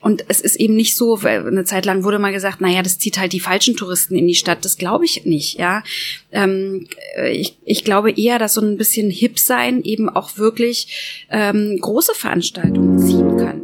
Und es ist eben nicht so, weil eine Zeit lang wurde mal gesagt, naja, das zieht halt die falschen Touristen in die Stadt. Das glaube ich nicht, ja. Ähm, ich, ich glaube eher, dass so ein bisschen hip sein eben auch wirklich ähm, große Veranstaltungen ziehen kann.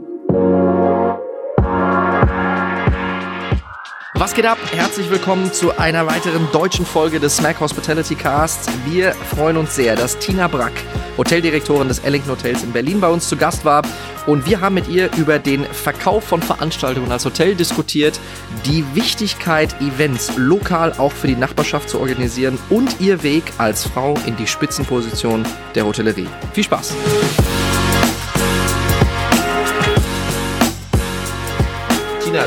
Was geht ab? Herzlich willkommen zu einer weiteren deutschen Folge des Smack Hospitality Casts. Wir freuen uns sehr, dass Tina Brack, Hoteldirektorin des Ellington Hotels in Berlin, bei uns zu Gast war. Und wir haben mit ihr über den Verkauf von Veranstaltungen als Hotel diskutiert, die Wichtigkeit, Events lokal auch für die Nachbarschaft zu organisieren und ihr Weg als Frau in die Spitzenposition der Hotellerie. Viel Spaß!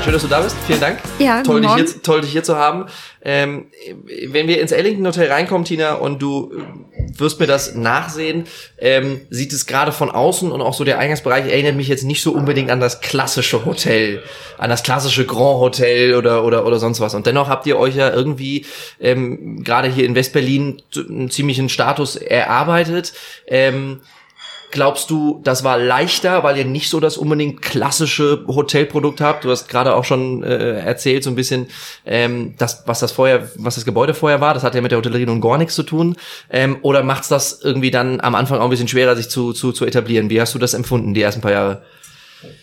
Schön, dass du da bist. Vielen Dank. Ja, toll, dich hier, toll, dich hier zu haben. Ähm, wenn wir ins Ellington Hotel reinkommen, Tina, und du wirst mir das nachsehen, ähm, sieht es gerade von außen und auch so der Eingangsbereich erinnert mich jetzt nicht so unbedingt an das klassische Hotel, an das klassische Grand Hotel oder oder oder sonst was. Und dennoch habt ihr euch ja irgendwie ähm, gerade hier in Westberlin einen ziemlichen Status erarbeitet. Ähm, Glaubst du, das war leichter, weil ihr nicht so das unbedingt klassische Hotelprodukt habt? Du hast gerade auch schon äh, erzählt so ein bisschen, ähm, das, was das vorher, was das Gebäude vorher war. Das hat ja mit der Hotellerie nun gar nichts zu tun. Ähm, oder macht's das irgendwie dann am Anfang auch ein bisschen schwerer, sich zu, zu, zu etablieren? Wie hast du das empfunden die ersten paar Jahre?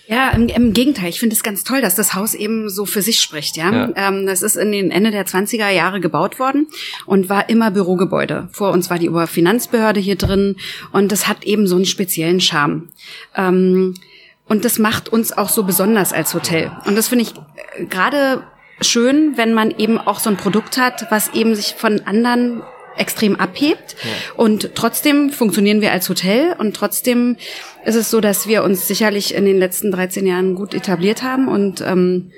Ja, im, im Gegenteil. Ich finde es ganz toll, dass das Haus eben so für sich spricht. Ja, Ja. Ähm, das ist in den Ende der 20er Jahre gebaut worden und war immer Bürogebäude. Vor uns war die Oberfinanzbehörde hier drin und das hat eben so einen speziellen Charme. Ähm, und das macht uns auch so besonders als Hotel. Und das finde ich äh, gerade schön, wenn man eben auch so ein Produkt hat, was eben sich von anderen extrem abhebt. Und trotzdem funktionieren wir als Hotel und trotzdem ist es so, dass wir uns sicherlich in den letzten 13 Jahren gut etabliert haben und ähm,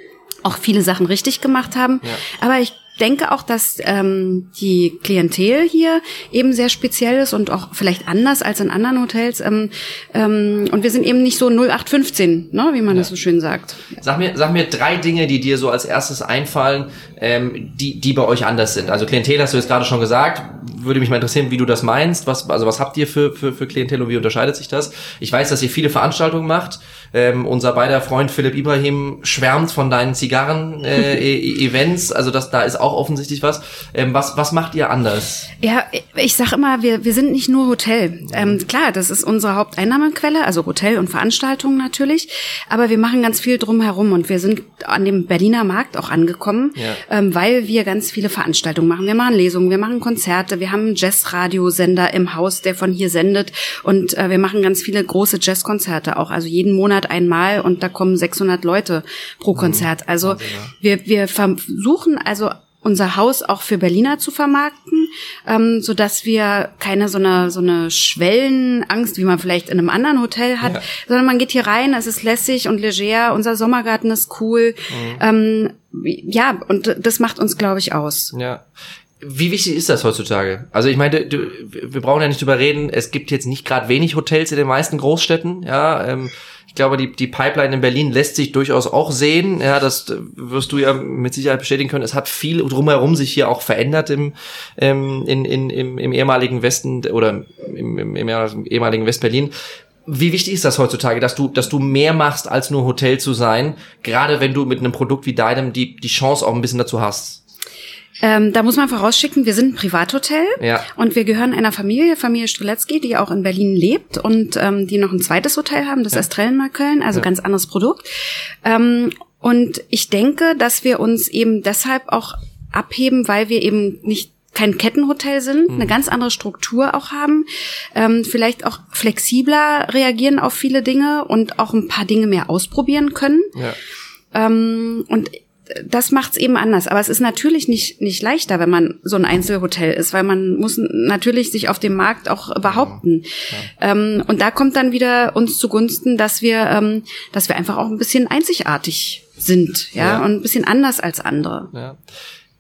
auch viele Sachen richtig gemacht haben. Aber ich denke auch, dass ähm, die Klientel hier eben sehr speziell ist und auch vielleicht anders als in anderen Hotels. Ähm, ähm, und wir sind eben nicht so 0815, ne, wie man das so schön sagt. Sag mir, sag mir drei Dinge, die dir so als erstes einfallen, ähm, die, die bei euch anders sind. Also Klientel hast du jetzt gerade schon gesagt. Würde mich mal interessieren, wie du das meinst. Was, also was habt ihr für, für, für Klientel und wie unterscheidet sich das? Ich weiß, dass ihr viele Veranstaltungen macht. Ähm, unser beider Freund Philipp Ibrahim schwärmt von deinen Zigarren-Events. also das, da ist auch offensichtlich was. Ähm, was. Was macht ihr anders? Ja, ich sag immer, wir, wir sind nicht nur Hotel. Ähm, klar, das ist unsere Haupteinnahmequelle, also Hotel und Veranstaltungen natürlich. Aber wir machen ganz viel drumherum und wir sind an dem Berliner Markt auch angekommen, Ja. ähm, weil wir ganz viele Veranstaltungen machen. Wir machen Lesungen, wir machen Konzerte, wir haben einen Jazzradiosender im Haus, der von hier sendet und äh, wir machen ganz viele große Jazzkonzerte auch, also jeden Monat einmal und da kommen 600 Leute pro Konzert. Also wir, wir versuchen also unser Haus auch für Berliner zu vermarkten, ähm, so dass wir keine so eine so eine Schwellenangst, wie man vielleicht in einem anderen Hotel hat, Ja. sondern man geht hier rein, es ist lässig und leger, unser Sommergarten ist cool, ähm, ja und das macht uns, glaube ich, aus. Ja. Wie wichtig ist das heutzutage? Also ich meine, du, wir brauchen ja nicht drüber reden. Es gibt jetzt nicht gerade wenig Hotels in den meisten Großstädten. Ja, ähm, glaube, die, die Pipeline in Berlin lässt sich durchaus auch sehen. Ja, das äh, wirst du ja mit Sicherheit bestätigen können. Es hat viel drumherum sich hier auch verändert im, ähm, in, in, im, im ehemaligen Westen oder im, im, im ehemaligen Westberlin. Wie wichtig ist das heutzutage, dass du, dass du mehr machst, als nur Hotel zu sein? Gerade wenn du mit einem Produkt wie deinem die, die Chance auch ein bisschen dazu hast. Ähm, da muss man vorausschicken, wir sind ein Privathotel Ja. und wir gehören einer Familie, Familie Streletzky, die auch in Berlin lebt und ähm, die noch ein zweites Hotel haben, das Estrellen Köln, also ganz anderes Produkt. Ähm, und ich denke, dass wir uns eben deshalb auch abheben, weil wir eben nicht kein Kettenhotel sind, eine ganz andere Struktur auch haben, ähm, vielleicht auch flexibler reagieren auf viele Dinge und auch ein paar Dinge mehr ausprobieren können. Ja. Ähm, und das macht's eben anders. Aber es ist natürlich nicht, nicht leichter, wenn man so ein Einzelhotel ist, weil man muss natürlich sich auf dem Markt auch behaupten. Ähm, und da kommt dann wieder uns zugunsten, dass wir, ähm, dass wir einfach auch ein bisschen einzigartig sind, ja, Ja. und ein bisschen anders als andere. Ja.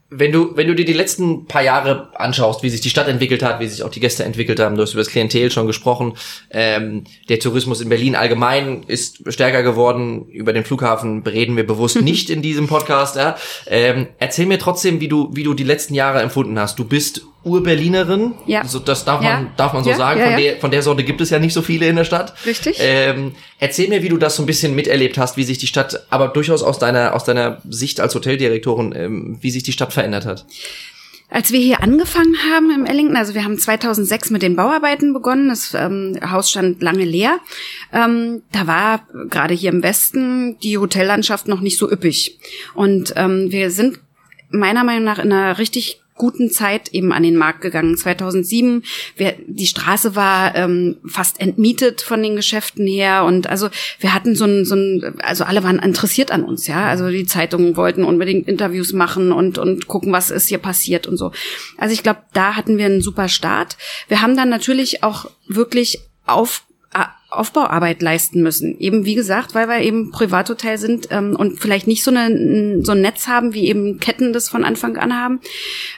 Wenn du, wenn du dir die letzten paar Jahre anschaust, wie sich die Stadt entwickelt hat, wie sich auch die Gäste entwickelt haben, du hast über das Klientel schon gesprochen, ähm, der Tourismus in Berlin allgemein ist stärker geworden, über den Flughafen reden wir bewusst nicht in diesem Podcast, ja. ähm, erzähl mir trotzdem, wie du, wie du die letzten Jahre empfunden hast. Du bist Ur-Berlinerin. Ja. Also das darf man, Ja. darf man so Ja, sagen. von. Der, von der Sorte gibt es ja nicht so viele in der Stadt. Richtig. Ähm, erzähl mir, wie du das so ein bisschen miterlebt hast, wie sich die Stadt, aber durchaus aus deiner, aus deiner Sicht als Hoteldirektorin, ähm, wie sich die Stadt verändert hat. Als wir hier angefangen haben im Ellington, also wir haben 2006 mit den Bauarbeiten begonnen, das ähm, Haus stand lange leer, ähm, da war gerade hier im Westen die Hotellandschaft noch nicht so üppig. Und ähm, wir sind meiner Meinung nach in einer richtig guten Zeit eben an den Markt gegangen. 2007, wir, die Straße war ähm, fast entmietet von den Geschäften her und also wir hatten so ein, so ein, also alle waren interessiert an uns, ja. Also die Zeitungen wollten unbedingt Interviews machen und und gucken, was ist hier passiert und so. Also ich glaube, da hatten wir einen super Start. Wir haben dann natürlich auch wirklich auf Aufbauarbeit leisten müssen. Eben wie gesagt, weil wir eben Privathotel sind ähm, und vielleicht nicht so, eine, so ein Netz haben, wie eben Ketten das von Anfang an haben.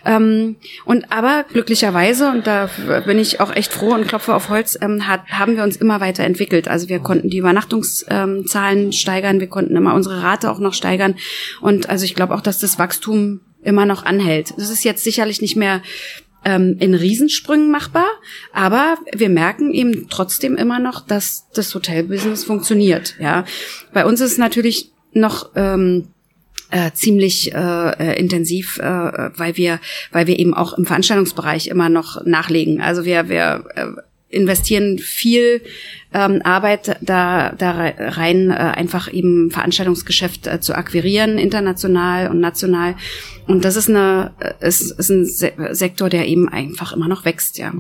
Ähm, und aber glücklicherweise, und da bin ich auch echt froh und klopfe auf Holz, ähm, hat, haben wir uns immer weiterentwickelt. Also wir konnten die Übernachtungszahlen steigern, wir konnten immer unsere Rate auch noch steigern. Und also ich glaube auch, dass das Wachstum immer noch anhält. Das ist jetzt sicherlich nicht mehr ähm, in Riesensprüngen machbar, aber wir merken eben trotzdem immer noch, dass das Hotelbusiness funktioniert. Ja, bei uns ist es natürlich noch ähm, äh, ziemlich äh, äh, intensiv, äh, weil wir, weil wir eben auch im Veranstaltungsbereich immer noch nachlegen. Also wir, wir äh, investieren viel ähm, Arbeit da, da rei- rein, äh, einfach eben Veranstaltungsgeschäft äh, zu akquirieren, international und national. Und das ist eine, äh, ist, ist ein Se Sektor, der eben einfach immer noch wächst, ja.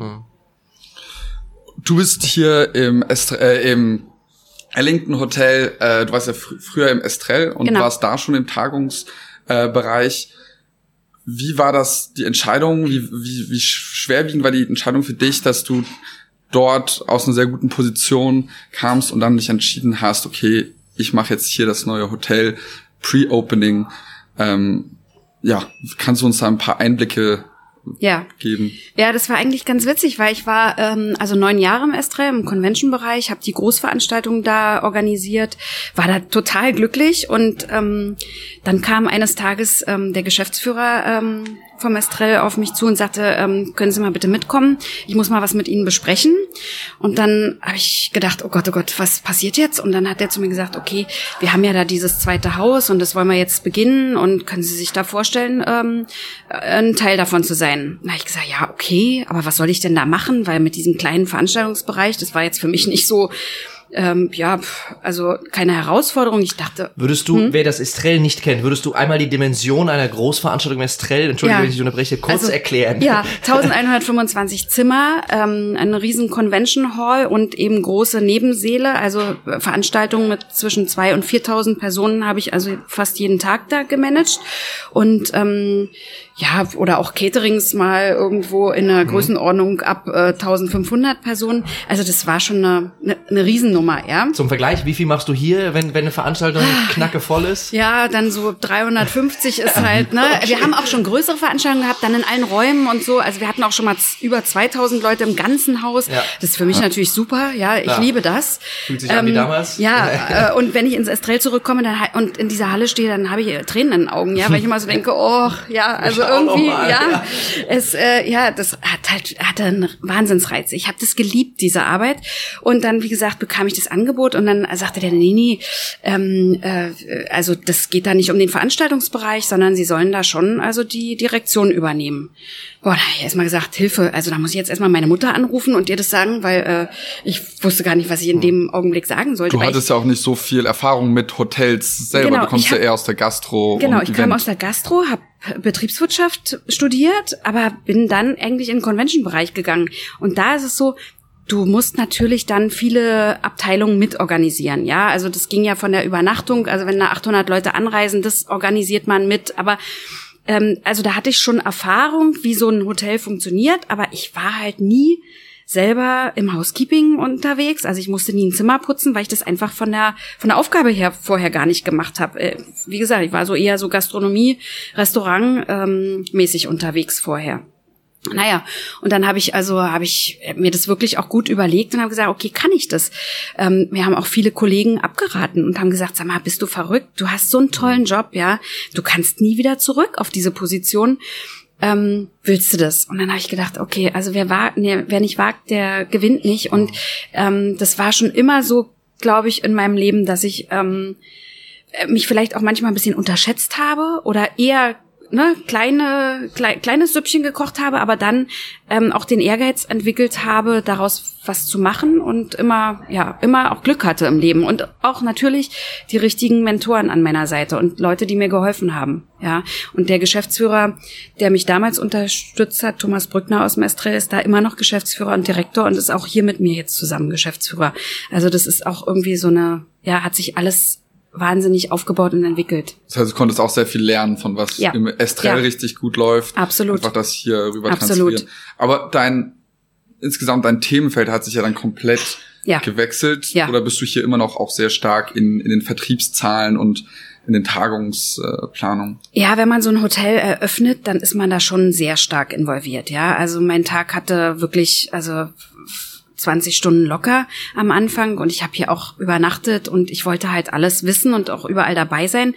Du bist hier im, Estre äh, im Ellington Hotel, äh, du warst ja fr früher im Estrell und Genau. warst da schon im Tagungsbereich. Äh, wie war das, die Entscheidung, wie, wie, wie schwerwiegend war die Entscheidung für dich, dass du dort aus einer sehr guten Position kamst und dann dich entschieden hast, okay, ich mache jetzt hier das neue Hotel, Pre-Opening. Ähm, ja, kannst du uns da ein paar Einblicke Ja. geben? Ja, das war eigentlich ganz witzig, weil ich war ähm, also neun Jahre im Estrell im Convention-Bereich, habe die Großveranstaltung da organisiert, war da total glücklich und ähm, dann kam eines Tages ähm, der Geschäftsführer ähm, vom Estrell auf mich zu und sagte, ähm, können Sie mal bitte mitkommen? Ich muss mal was mit Ihnen besprechen. Und dann habe ich gedacht, oh Gott, oh Gott, was passiert jetzt? Und dann hat er zu mir gesagt, okay, wir haben ja da dieses zweite Haus und das wollen wir jetzt beginnen und können Sie sich da vorstellen, ähm, ein Teil davon zu sein? Na, ich gesagt, ja, okay, aber was soll ich denn da machen? Weil mit diesem kleinen Veranstaltungsbereich, das war jetzt für mich nicht so, ähm, ja, also keine Herausforderung. Ich dachte, Würdest du, Hm? wer das Estrell nicht kennt, würdest du einmal die Dimension einer Großveranstaltung im Estrell, entschuldige, Ja. wenn ich unterbreche, kurz Also, erklären? Ja, 1125 Zimmer, ähm, eine riesen Convention Hall und eben große Nebensäle, also äh, Veranstaltungen mit zwischen zwei und 4.000 Personen habe ich also fast jeden Tag da gemanagt und ähm, ja, oder auch Caterings mal irgendwo in einer Größenordnung ab äh, 1500 Personen. Also das war schon eine, eine, eine Riesennummer, ja. Zum Vergleich, wie viel machst du hier, wenn, wenn eine Veranstaltung Ah. knacke voll ist? Ja, dann so 350 ist halt, ne? Wir haben auch schon größere Veranstaltungen gehabt, dann in allen Räumen und so. Also wir hatten auch schon mal über 2000 Leute im ganzen Haus. Ja. Das ist für mich natürlich super, ja, ich Klar. liebe das. Fühlt sich an wie damals. Ja, äh, und wenn ich ins Estrell zurückkomme dann, und in dieser Halle stehe, dann habe ich Tränen in den Augen, ja, weil ich immer so denke, oh, ja, also irgendwie, mal, ja, ja. es, äh, ja, das hat halt, hatte einen Wahnsinnsreiz. Ich habe das geliebt, diese Arbeit. Und dann, wie gesagt, bekam ich das Angebot und dann sagte der, nee, nee, ähm, äh, also das geht da nicht um den Veranstaltungsbereich, sondern sie sollen da schon also die Direktion übernehmen. Boah, da habe ich erstmal gesagt, Hilfe, also da muss ich jetzt erstmal meine Mutter anrufen und ihr das sagen, weil äh, ich wusste gar nicht, was ich in dem Augenblick sagen sollte. Du hattest ja auch nicht so viel Erfahrung mit Hotels selber. Genau, du kommst ja eher aus der Gastro. Genau, ich kam Event. aus der Gastro, habe Betriebswirtschaft studiert, aber bin dann eigentlich in den Convention-Bereich gegangen. Und da ist es so, du musst natürlich dann viele Abteilungen mitorganisieren. Ja, also das ging ja von der Übernachtung, also wenn da 800 Leute anreisen, das organisiert man mit. Aber ähm, also da hatte ich schon Erfahrung, wie so ein Hotel funktioniert, aber ich war halt nie selber im Housekeeping unterwegs. Also ich musste nie ein Zimmer putzen, weil ich das einfach von der von der Aufgabe her vorher gar nicht gemacht habe. Äh, wie gesagt, ich war so eher so Gastronomie, Restaurant ähm, mäßig unterwegs vorher. Naja, und dann habe ich also habe ich mir das wirklich auch gut überlegt und habe gesagt, okay, kann ich das? Ähm, mir haben auch viele Kollegen abgeraten und haben gesagt, sag mal, bist du verrückt? Du hast so einen tollen Job, ja, du kannst nie wieder zurück auf diese Position. ähm, willst du das? Und dann habe ich gedacht, okay, also wer wagt, nee, wer nicht wagt, der gewinnt nicht. Und ähm, das war schon immer so, glaube ich, in meinem Leben, dass ich ähm, mich vielleicht auch manchmal ein bisschen unterschätzt habe oder eher ne, kleine, klei kleines Süppchen gekocht habe, aber dann ähm, auch den Ehrgeiz entwickelt habe, daraus was zu machen und immer, ja, immer auch Glück hatte im Leben und auch natürlich die richtigen Mentoren an meiner Seite und Leute, die mir geholfen haben, ja. Und der Geschäftsführer, der mich damals unterstützt hat, Thomas Brückner aus Mestrel, ist da immer noch Geschäftsführer und Direktor und ist auch hier mit mir jetzt zusammen Geschäftsführer. Also das ist auch irgendwie so eine, ja, hat sich alles wahnsinnig aufgebaut und entwickelt. Das heißt, du konntest auch sehr viel lernen von was ja. im Estrell ja. richtig gut läuft. Absolut. Einfach das hier rüber Absolut. transferieren. Aber dein, insgesamt dein Themenfeld hat sich ja dann komplett ja. gewechselt. Ja. Oder bist du hier immer noch auch sehr stark in, in den Vertriebszahlen und in den Tagungsplanungen? Ja, wenn man so ein Hotel eröffnet, dann ist man da schon sehr stark involviert. Ja, also mein Tag hatte wirklich, also 20 Stunden locker am Anfang und ich habe hier auch übernachtet und ich wollte halt alles wissen und auch überall dabei sein.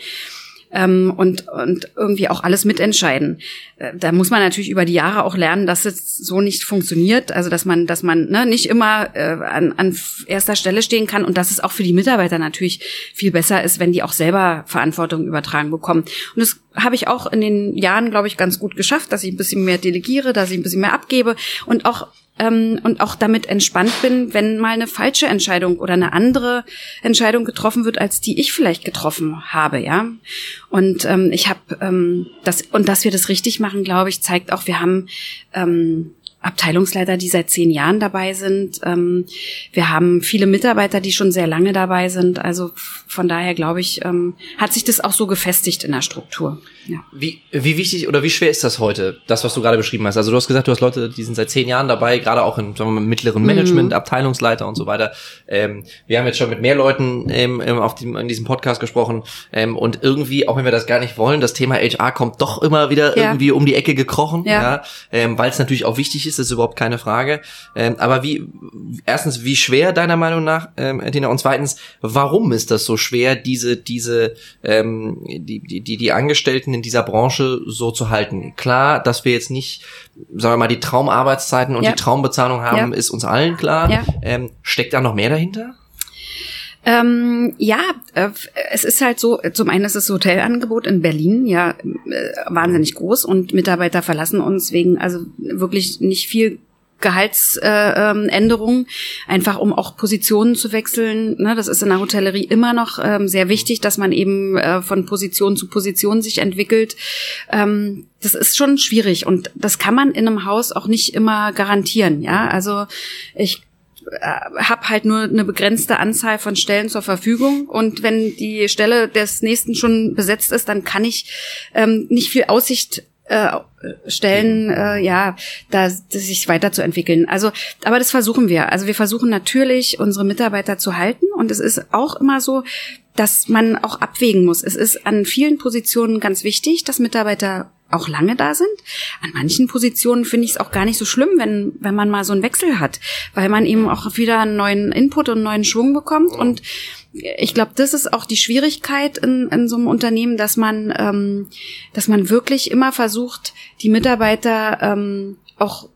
Ähm, und, und irgendwie auch alles mitentscheiden. Äh, da muss man natürlich über die Jahre auch lernen, dass es so nicht funktioniert. Also dass man, dass man ne, nicht immer äh, an, an erster Stelle stehen kann und dass es auch für die Mitarbeiter natürlich viel besser ist, wenn die auch selber Verantwortung übertragen bekommen. Und das habe ich auch in den Jahren, glaube ich, ganz gut geschafft, dass ich ein bisschen mehr delegiere, dass ich ein bisschen mehr abgebe und auch ähm, und auch damit entspannt bin, wenn mal eine falsche Entscheidung oder eine andere Entscheidung getroffen wird, als die ich vielleicht getroffen habe, ja. Und ähm, ich habe ähm, das und dass wir das richtig machen, glaube ich, zeigt auch, wir haben ähm, Abteilungsleiter, die seit zehn Jahren dabei sind. Ähm, wir haben viele Mitarbeiter, die schon sehr lange dabei sind. Also von daher glaube ich, ähm, hat sich das auch so gefestigt in der Struktur. Ja. Wie, wie wichtig oder wie schwer ist das heute, das, was du gerade beschrieben hast? Also du hast gesagt, du hast Leute, die sind seit zehn Jahren dabei, gerade auch in sagen wir mal, mittleren Management, mhm. Abteilungsleiter und so weiter. Ähm, wir haben jetzt schon mit mehr Leuten ähm, auf dem, in diesem Podcast gesprochen ähm, und irgendwie, auch wenn wir das gar nicht wollen, das Thema HR kommt doch immer wieder ja. irgendwie um die Ecke gekrochen, ja. ja ähm, weil es natürlich auch wichtig ist, das ist überhaupt keine Frage. Ähm, aber wie, erstens, wie schwer deiner Meinung nach, ähm, Tina, und zweitens, warum ist das so schwer, diese, diese, ähm, die, die, die, die Angestellten in dieser Branche so zu halten? Klar, dass wir jetzt nicht, sagen wir mal, die Traumarbeitszeiten und ja. die Traumbezahlung haben, ja. ist uns allen klar. Ja. Ähm, steckt da noch mehr dahinter? Ähm, ja, äh, es ist halt so, zum einen ist das Hotelangebot in Berlin ja äh, wahnsinnig groß und Mitarbeiter verlassen uns wegen also wirklich nicht viel Gehaltsänderungen, äh, einfach um auch Positionen zu wechseln. Ne, das ist in der Hotellerie immer noch ähm, sehr wichtig, dass man eben äh, von Position zu Position sich entwickelt. Ähm, das ist schon schwierig und das kann man in einem Haus auch nicht immer garantieren. Ja, also ich habe halt nur eine begrenzte Anzahl von Stellen zur Verfügung und wenn die Stelle des nächsten schon besetzt ist, dann kann ich ähm, nicht viel Aussicht äh, stellen, äh, ja, da sich weiterzuentwickeln. Also, aber das versuchen wir. Also wir versuchen natürlich, unsere Mitarbeiter zu halten und es ist auch immer so, dass man auch abwägen muss. Es ist an vielen Positionen ganz wichtig, dass Mitarbeiter auch lange da sind. An manchen Positionen finde ich es auch gar nicht so schlimm, wenn, wenn man mal so einen Wechsel hat, weil man eben auch wieder einen neuen Input und einen neuen Schwung bekommt. Und ich glaube, das ist auch die Schwierigkeit in, in so einem Unternehmen, dass man, ähm, dass man wirklich immer versucht, die Mitarbeiter ähm, auch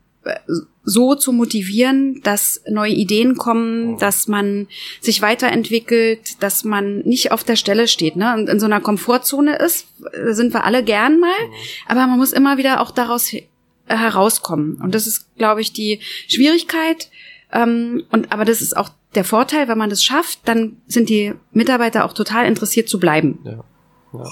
so zu motivieren, dass neue Ideen kommen, mhm. dass man sich weiterentwickelt, dass man nicht auf der Stelle steht, ne? Und in so einer Komfortzone ist, sind wir alle gern mal, mhm. aber man muss immer wieder auch daraus herauskommen. Und das ist, glaube ich, die Schwierigkeit. Ähm, und aber das ist auch der Vorteil, wenn man das schafft, dann sind die Mitarbeiter auch total interessiert zu bleiben. Ja. Ja.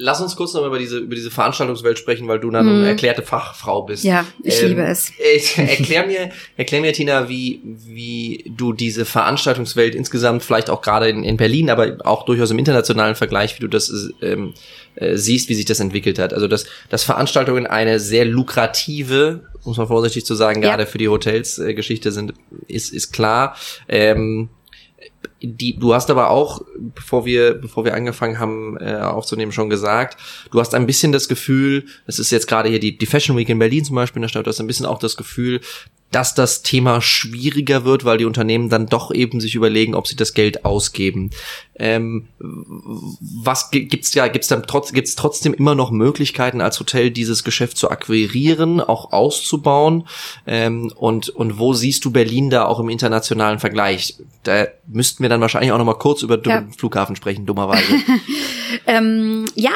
Lass uns kurz noch über diese, über diese Veranstaltungswelt sprechen, weil du dann hm. eine erklärte Fachfrau bist. Ja, ich ähm, liebe es. Äh, erklär mir, erklär mir, Tina, wie, wie du diese Veranstaltungswelt insgesamt, vielleicht auch gerade in, in Berlin, aber auch durchaus im internationalen Vergleich, wie du das ähm, äh, siehst, wie sich das entwickelt hat. Also, dass, dass Veranstaltungen eine sehr lukrative, muss man vorsichtig zu sagen, ja. gerade für die Hotels äh, Geschichte sind, ist, ist klar. Ähm, die, du hast aber auch bevor wir, bevor wir angefangen haben äh, aufzunehmen, schon gesagt. Du hast ein bisschen das Gefühl, es ist jetzt gerade hier die, die Fashion Week in Berlin zum Beispiel in der Stadt, du hast ein bisschen auch das Gefühl, dass das Thema schwieriger wird, weil die Unternehmen dann doch eben sich überlegen, ob sie das Geld ausgeben. Ähm, was gibt's ja, gibt's dann trotz, gibt's trotzdem immer noch Möglichkeiten als Hotel dieses Geschäft zu akquirieren, auch auszubauen? Ähm, und, und wo siehst du Berlin da auch im internationalen Vergleich? Da müssten wir dann wahrscheinlich auch noch mal kurz über den ja. Flughafen sprechen, dummerweise. ähm, ja,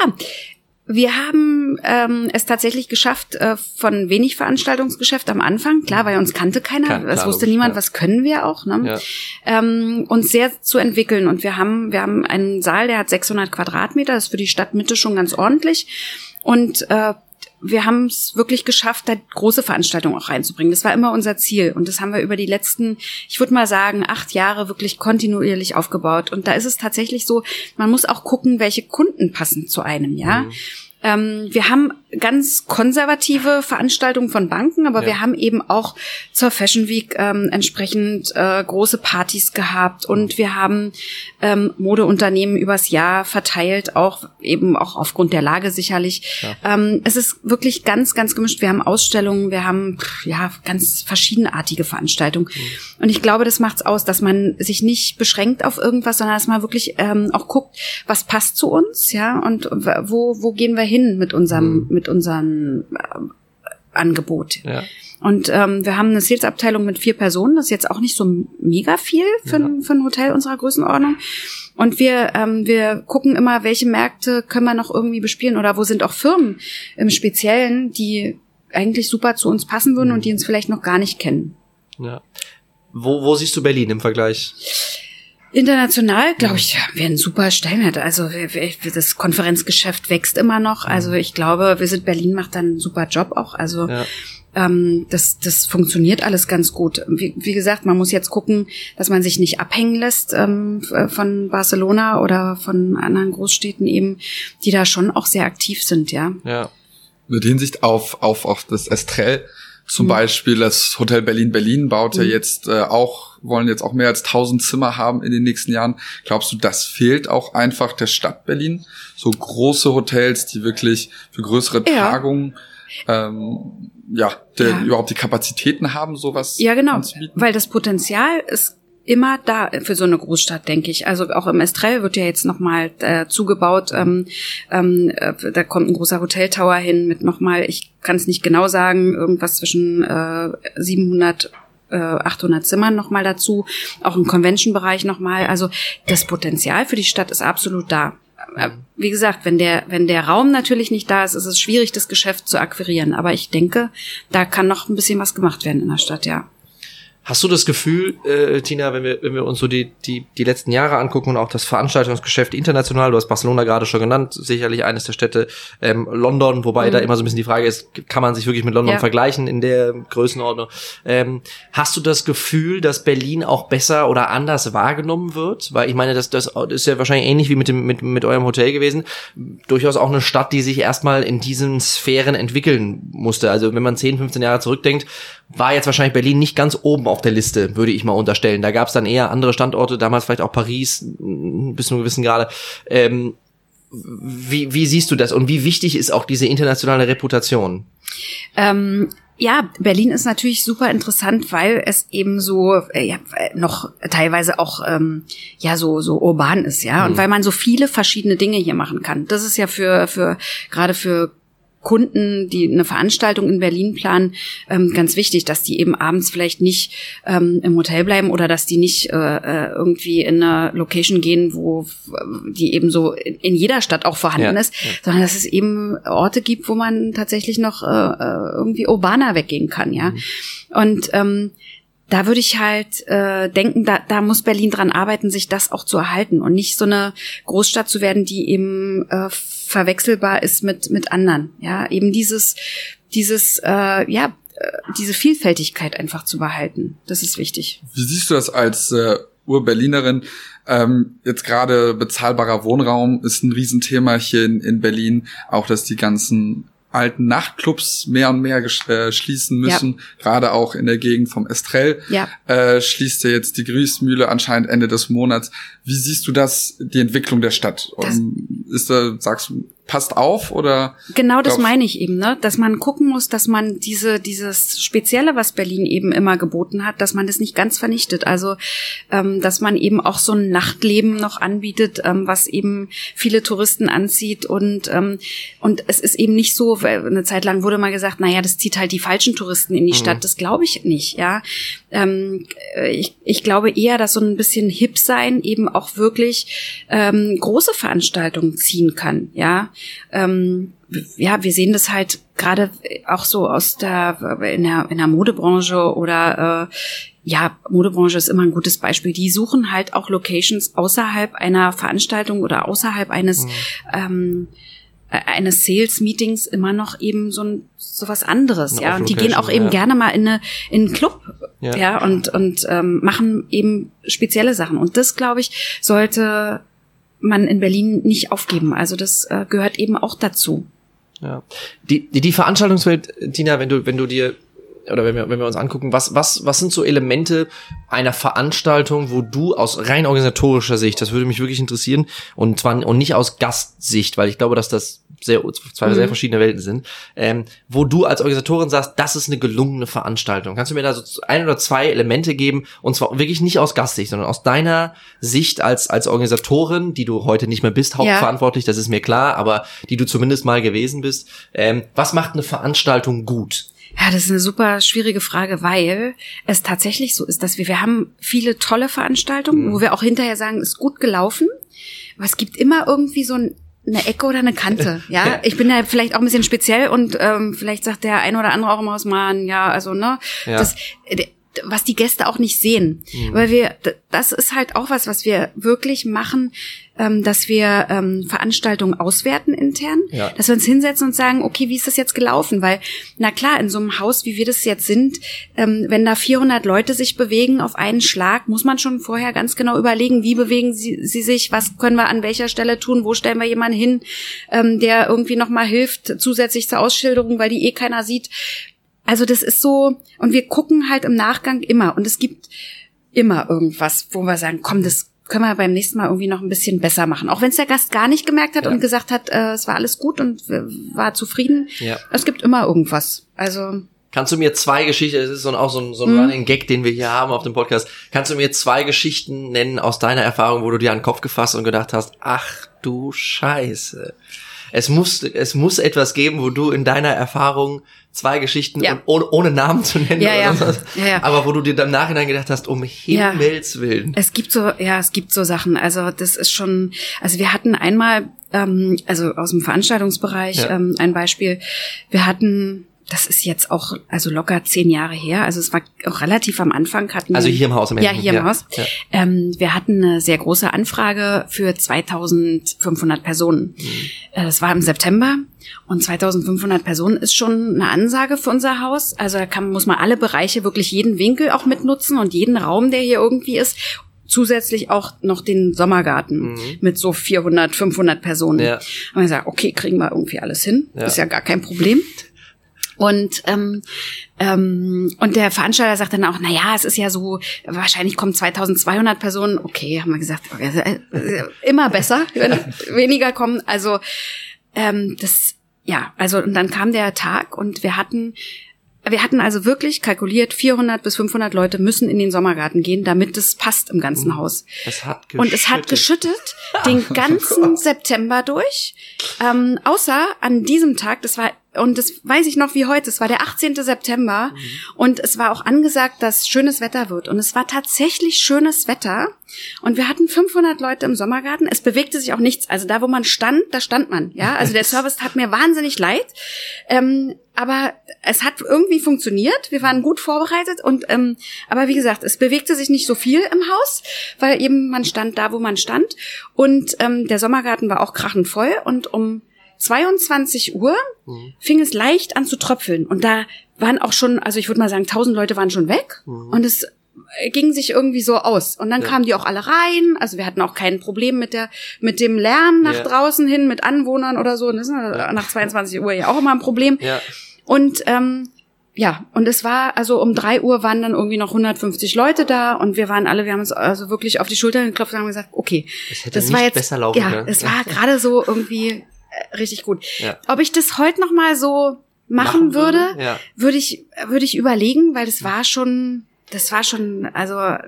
wir haben ähm, es tatsächlich geschafft, äh, von wenig Veranstaltungsgeschäft am Anfang, klar, weil uns kannte keiner, Kann, es wusste niemand, ja. was können wir auch, ne? Ja. Ähm, uns sehr zu entwickeln. Und wir haben, wir haben einen Saal, der hat 600 Quadratmeter, das ist für die Stadtmitte schon ganz ordentlich. Und äh, wir haben es wirklich geschafft, da große Veranstaltungen auch reinzubringen. Das war immer unser Ziel. Und das haben wir über die letzten, ich würde mal sagen, acht Jahre wirklich kontinuierlich aufgebaut. Und da ist es tatsächlich so, man muss auch gucken, welche Kunden passen zu einem, ja. Mhm. Ähm, wir haben ganz konservative Veranstaltungen von Banken, aber ja. wir haben eben auch zur Fashion Week ähm, entsprechend äh, große Partys gehabt und wir haben ähm, Modeunternehmen übers Jahr verteilt, auch eben auch aufgrund der Lage sicherlich. Ja. Ähm, es ist wirklich ganz, ganz gemischt. Wir haben Ausstellungen, wir haben ja ganz verschiedenartige Veranstaltungen. Mhm. Und ich glaube, das macht's aus, dass man sich nicht beschränkt auf irgendwas, sondern dass man wirklich ähm, auch guckt, was passt zu uns, ja, und wo, wo gehen wir hin mit unserem, mhm. mit unserem äh, Angebot. Ja. Und ähm, wir haben eine Sales-Abteilung mit vier Personen. Das ist jetzt auch nicht so mega viel für, ja. für ein Hotel unserer Größenordnung. Und wir, ähm, wir gucken immer, welche Märkte können wir noch irgendwie bespielen oder wo sind auch Firmen im Speziellen, die eigentlich super zu uns passen würden mhm. und die uns vielleicht noch gar nicht kennen. Ja. Wo, wo siehst du Berlin im Vergleich? International, glaube ich, haben wir einen super Stellenwert. Also das Konferenzgeschäft wächst immer noch. Also ich glaube, Visit Berlin macht dann einen super Job auch. Also ja. ähm, das, das funktioniert alles ganz gut. Wie, wie, gesagt, man muss jetzt gucken, dass man sich nicht abhängen lässt ähm, von Barcelona oder von anderen Großstädten eben, die da schon auch sehr aktiv sind, ja. Ja. Mit Hinsicht auf, auf, auf das Estrell zum mhm. Beispiel das Hotel Berlin Berlin baut ja mhm. jetzt äh, auch, wollen jetzt auch mehr als 1000 Zimmer haben in den nächsten Jahren. Glaubst du, das fehlt auch einfach der Stadt Berlin? So große Hotels, die wirklich für größere ja. Tagungen ähm, ja, der, ja, überhaupt die Kapazitäten haben, sowas Ja, genau, weil das Potenzial ist immer da für so eine Großstadt, denke ich. Also auch im Estrell wird ja jetzt nochmal äh, zugebaut. Ähm, ähm, äh, da kommt ein großer Hoteltower hin mit nochmal, ich kann es nicht genau sagen, irgendwas zwischen äh, 700 800 äh, Zimmern nochmal dazu, auch im Convention-Bereich nochmal. Also das Potenzial für die Stadt ist absolut da. Äh, wie gesagt, wenn der, wenn der Raum natürlich nicht da ist, ist es schwierig, das Geschäft zu akquirieren. Aber ich denke, da kann noch ein bisschen was gemacht werden in der Stadt, ja. Hast du das Gefühl, äh, Tina, wenn wir, wenn wir uns so die, die, die letzten Jahre angucken und auch das Veranstaltungsgeschäft international, du hast Barcelona gerade schon genannt, sicherlich eines der Städte, ähm, London, wobei mhm. da immer so ein bisschen die Frage ist, kann man sich wirklich mit London ja. vergleichen in der Größenordnung? Ähm, hast du das Gefühl, dass Berlin auch besser oder anders wahrgenommen wird? Weil ich meine, das, das ist ja wahrscheinlich ähnlich wie mit, dem, mit, mit eurem Hotel gewesen. Durchaus auch eine Stadt, die sich erstmal in diesen Sphären entwickeln musste. Also wenn man 10, 15 Jahre zurückdenkt, war jetzt wahrscheinlich Berlin nicht ganz oben auf der Liste, würde ich mal unterstellen. Da gab es dann eher andere Standorte, damals vielleicht auch Paris, bis zu einem gewissen Grade. Ähm, wie, wie siehst du das und wie wichtig ist auch diese internationale Reputation? Ähm, ja, Berlin ist natürlich super interessant, weil es eben so äh, ja, noch teilweise auch ähm, ja so so urban ist, ja, mhm. und weil man so viele verschiedene Dinge hier machen kann. Das ist ja für für gerade für Kunden, die eine Veranstaltung in Berlin planen, ähm, ganz wichtig, dass die eben abends vielleicht nicht ähm, im Hotel bleiben oder dass die nicht äh, äh irgendwie in eine Location gehen, wo die eben so in jeder Stadt auch vorhanden ja, ist, ja. sondern dass es eben Orte gibt, wo man tatsächlich noch äh, äh irgendwie urbaner weggehen kann, ja. Mhm. Und ähm, da würde ich halt äh, denken, da, da muss Berlin dran arbeiten, sich das auch zu erhalten und nicht so eine Großstadt zu werden, die eben äh, verwechselbar ist mit mit anderen. Ja, eben dieses dieses äh, ja äh, diese Vielfältigkeit einfach zu behalten. Das ist wichtig. Wie siehst du das als äh, Ur-Berlinerin? Ähm, jetzt gerade bezahlbarer Wohnraum ist ein Riesenthema hier in, in Berlin. Auch, dass die ganzen alten Nachtclubs mehr und mehr äh, schließen müssen. Ja. Gerade auch in der Gegend vom Estrell ja. äh, schließt ja jetzt die Grießmühle anscheinend Ende des Monats. Wie siehst du das, die Entwicklung der Stadt? Das ist da, sagst du, passt auf oder? Genau das meine ich eben, ne? Dass man gucken muss, dass man diese, dieses Spezielle, was Berlin eben immer geboten hat, dass man das nicht ganz vernichtet. Also, ähm, dass man eben auch so ein Nachtleben noch anbietet, ähm, was eben viele Touristen anzieht und, ähm, und es ist eben nicht so, eine Zeit lang wurde mal gesagt, naja, das zieht halt die falschen Touristen in die mhm. Stadt. Das glaube ich nicht, ja. Ähm, ich, ich glaube eher, dass so ein bisschen hip sein eben auch wirklich ähm, große Veranstaltungen ziehen kann, ja ähm, ja, wir sehen das halt gerade auch so aus der in der in der Modebranche oder äh, ja, Modebranche ist immer ein gutes Beispiel. Die suchen halt auch Locations außerhalb einer Veranstaltung oder außerhalb eines mhm. ähm, äh, eines Sales Meetings immer noch eben so ein so was anderes, ja. Und die gehen auch eben ja. gerne mal in eine in einen Club, ja, ja und und ähm, machen eben spezielle Sachen. Und das glaube ich sollte man in Berlin nicht aufgeben. Also das äh, gehört eben auch dazu. Ja. Die, die, die Veranstaltungswelt, Tina, wenn du, wenn du dir oder wenn wir, wenn wir uns angucken, was, was, was sind so Elemente einer Veranstaltung, wo du aus rein organisatorischer Sicht, das würde mich wirklich interessieren, und zwar und nicht aus Gastsicht, weil ich glaube, dass das sehr, zwei mhm. sehr verschiedene Welten sind, ähm, wo du als Organisatorin sagst, das ist eine gelungene Veranstaltung. Kannst du mir da so ein oder zwei Elemente geben, und zwar wirklich nicht aus Gastsicht, sondern aus deiner Sicht als, als Organisatorin, die du heute nicht mehr bist, hauptverantwortlich, ja. das ist mir klar, aber die du zumindest mal gewesen bist. Ähm, was macht eine Veranstaltung gut? Ja, das ist eine super schwierige Frage, weil es tatsächlich so ist, dass wir, wir haben viele tolle Veranstaltungen, mhm. wo wir auch hinterher sagen, ist gut gelaufen. Aber es gibt immer irgendwie so ein eine Ecke oder eine Kante, ja. Ich bin ja vielleicht auch ein bisschen speziell und ähm, vielleicht sagt der ein oder andere auch immer aus Mann, ja, also ne, ja. das, äh, was die Gäste auch nicht sehen, mhm. weil wir, das ist halt auch was, was wir wirklich machen, ähm, dass wir ähm, Veranstaltungen auswerten intern, ja. dass wir uns hinsetzen und sagen, okay, wie ist das jetzt gelaufen? Weil, na klar, in so einem Haus, wie wir das jetzt sind, ähm, wenn da 400 Leute sich bewegen auf einen Schlag, muss man schon vorher ganz genau überlegen, wie bewegen sie, sie sich, was können wir an welcher Stelle tun, wo stellen wir jemanden hin, ähm, der irgendwie nochmal hilft, zusätzlich zur Ausschilderung, weil die eh keiner sieht. Also das ist so, und wir gucken halt im Nachgang immer, und es gibt immer irgendwas, wo wir sagen, komm, das können wir beim nächsten Mal irgendwie noch ein bisschen besser machen. Auch wenn es der Gast gar nicht gemerkt hat ja. und gesagt hat, äh, es war alles gut und war zufrieden. Ja. Es gibt immer irgendwas. Also Kannst du mir zwei Geschichten, es ist so ein, auch so ein, so ein mhm. Running Gag, den wir hier haben auf dem Podcast, kannst du mir zwei Geschichten nennen aus deiner Erfahrung, wo du dir an den Kopf gefasst und gedacht hast, ach du Scheiße. Es muss, es muss etwas geben, wo du in deiner Erfahrung zwei Geschichten ja. ohne, ohne Namen zu nennen ja, ja. So, ja, aber wo du dir dann Nachhinein gedacht hast, um Himmels Willen. Es gibt so, ja, es gibt so Sachen. Also das ist schon, also wir hatten einmal, ähm, also aus dem Veranstaltungsbereich ähm, ein Beispiel. Wir hatten das ist jetzt auch also locker zehn Jahre her. Also es war auch relativ am Anfang hatten also hier im Haus im ja hier im ja. Haus. Ja. Ähm, wir hatten eine sehr große Anfrage für 2.500 Personen. Mhm. Äh, das war im September und 2.500 Personen ist schon eine Ansage für unser Haus. Also da kann, muss man alle Bereiche wirklich jeden Winkel auch mitnutzen und jeden Raum, der hier irgendwie ist zusätzlich auch noch den Sommergarten mhm. mit so 400, 500 Personen. Ja. Und wir sagen, okay, kriegen wir irgendwie alles hin. Ja. Ist ja gar kein Problem. Und ähm, ähm, und der Veranstalter sagt dann auch, na ja, es ist ja so, wahrscheinlich kommen 2200 Personen. Okay, haben wir gesagt, okay, äh, immer besser, wenn weniger kommen. Also ähm, das, ja, also und dann kam der Tag und wir hatten wir hatten also wirklich kalkuliert, 400 bis 500 Leute müssen in den Sommergarten gehen, damit es passt im ganzen uh, Haus. Es hat geschüttet. Und es hat geschüttet den ganzen oh September durch. Ähm, außer an diesem Tag, das war und das weiß ich noch wie heute, es war der 18. September mhm. und es war auch angesagt, dass schönes Wetter wird. Und es war tatsächlich schönes Wetter. Und wir hatten 500 Leute im Sommergarten, es bewegte sich auch nichts, also da wo man stand, da stand man, ja, also der Service hat mir wahnsinnig leid, ähm, aber es hat irgendwie funktioniert, wir waren gut vorbereitet und ähm, aber wie gesagt, es bewegte sich nicht so viel im Haus, weil eben man stand da, wo man stand. Und ähm, der Sommergarten war auch krachend voll und um 22 Uhr mhm. fing es leicht an zu tröpfeln und da waren auch schon, also ich würde mal sagen, 1000 Leute waren schon weg mhm. und es ging sich irgendwie so aus. Und dann Ja. kamen die auch alle rein. Also wir hatten auch kein Problem mit der, mit dem Lärm nach Ja. draußen hin, mit Anwohnern oder so. Das ist nach 22 Uhr ja auch immer ein Problem. Ja. Und ähm, ja, und es war, also um drei Uhr waren dann irgendwie noch 150 Leute da und wir waren alle, wir haben uns also wirklich auf die Schulter geklopft und haben gesagt, okay, das war jetzt besser laufen ja, können. es war gerade so irgendwie äh, richtig gut. Ja. Ob ich das heute noch mal so machen, Machen würde? würde, Ja. würde ich würde ich überlegen, weil das war schon das war schon also äh,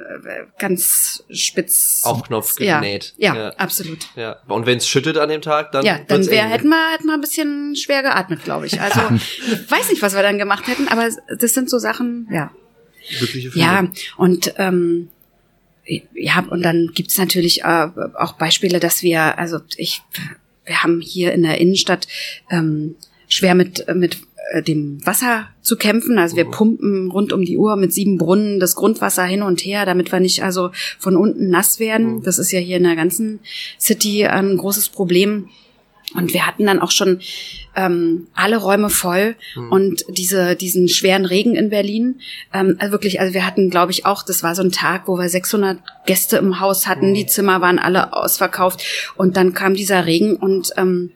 ganz spitz Auf Knopf ja, genäht. Ja, Ja. absolut. Ja. Und wenn es schüttet an dem Tag, dann Ja, dann wär, hätten wir hätten wir ein bisschen schwer geatmet, glaube ich. Also ich weiß nicht, was wir dann gemacht hätten, aber das sind so Sachen, ja. Glückliche Fülle. Ja, und ähm, ja, und dann gibt's natürlich äh, auch Beispiele, dass wir, also ich, wir haben hier in der Innenstadt ähm, schwer mit, mit äh, dem Wasser zu kämpfen. Also wir Mhm. pumpen rund um die Uhr mit sieben Brunnen das Grundwasser hin und her, damit wir nicht also von unten nass werden. Mhm. Das ist ja hier in der ganzen City ein großes Problem. Und wir hatten dann auch schon ähm, alle Räume voll Mhm. und diese diesen schweren Regen in Berlin. Ähm, also wirklich, also wir hatten, glaube ich, auch, das war so ein Tag, wo wir 600 Gäste im Haus hatten. Mhm. Die Zimmer waren alle ausverkauft und dann kam dieser Regen und ähm,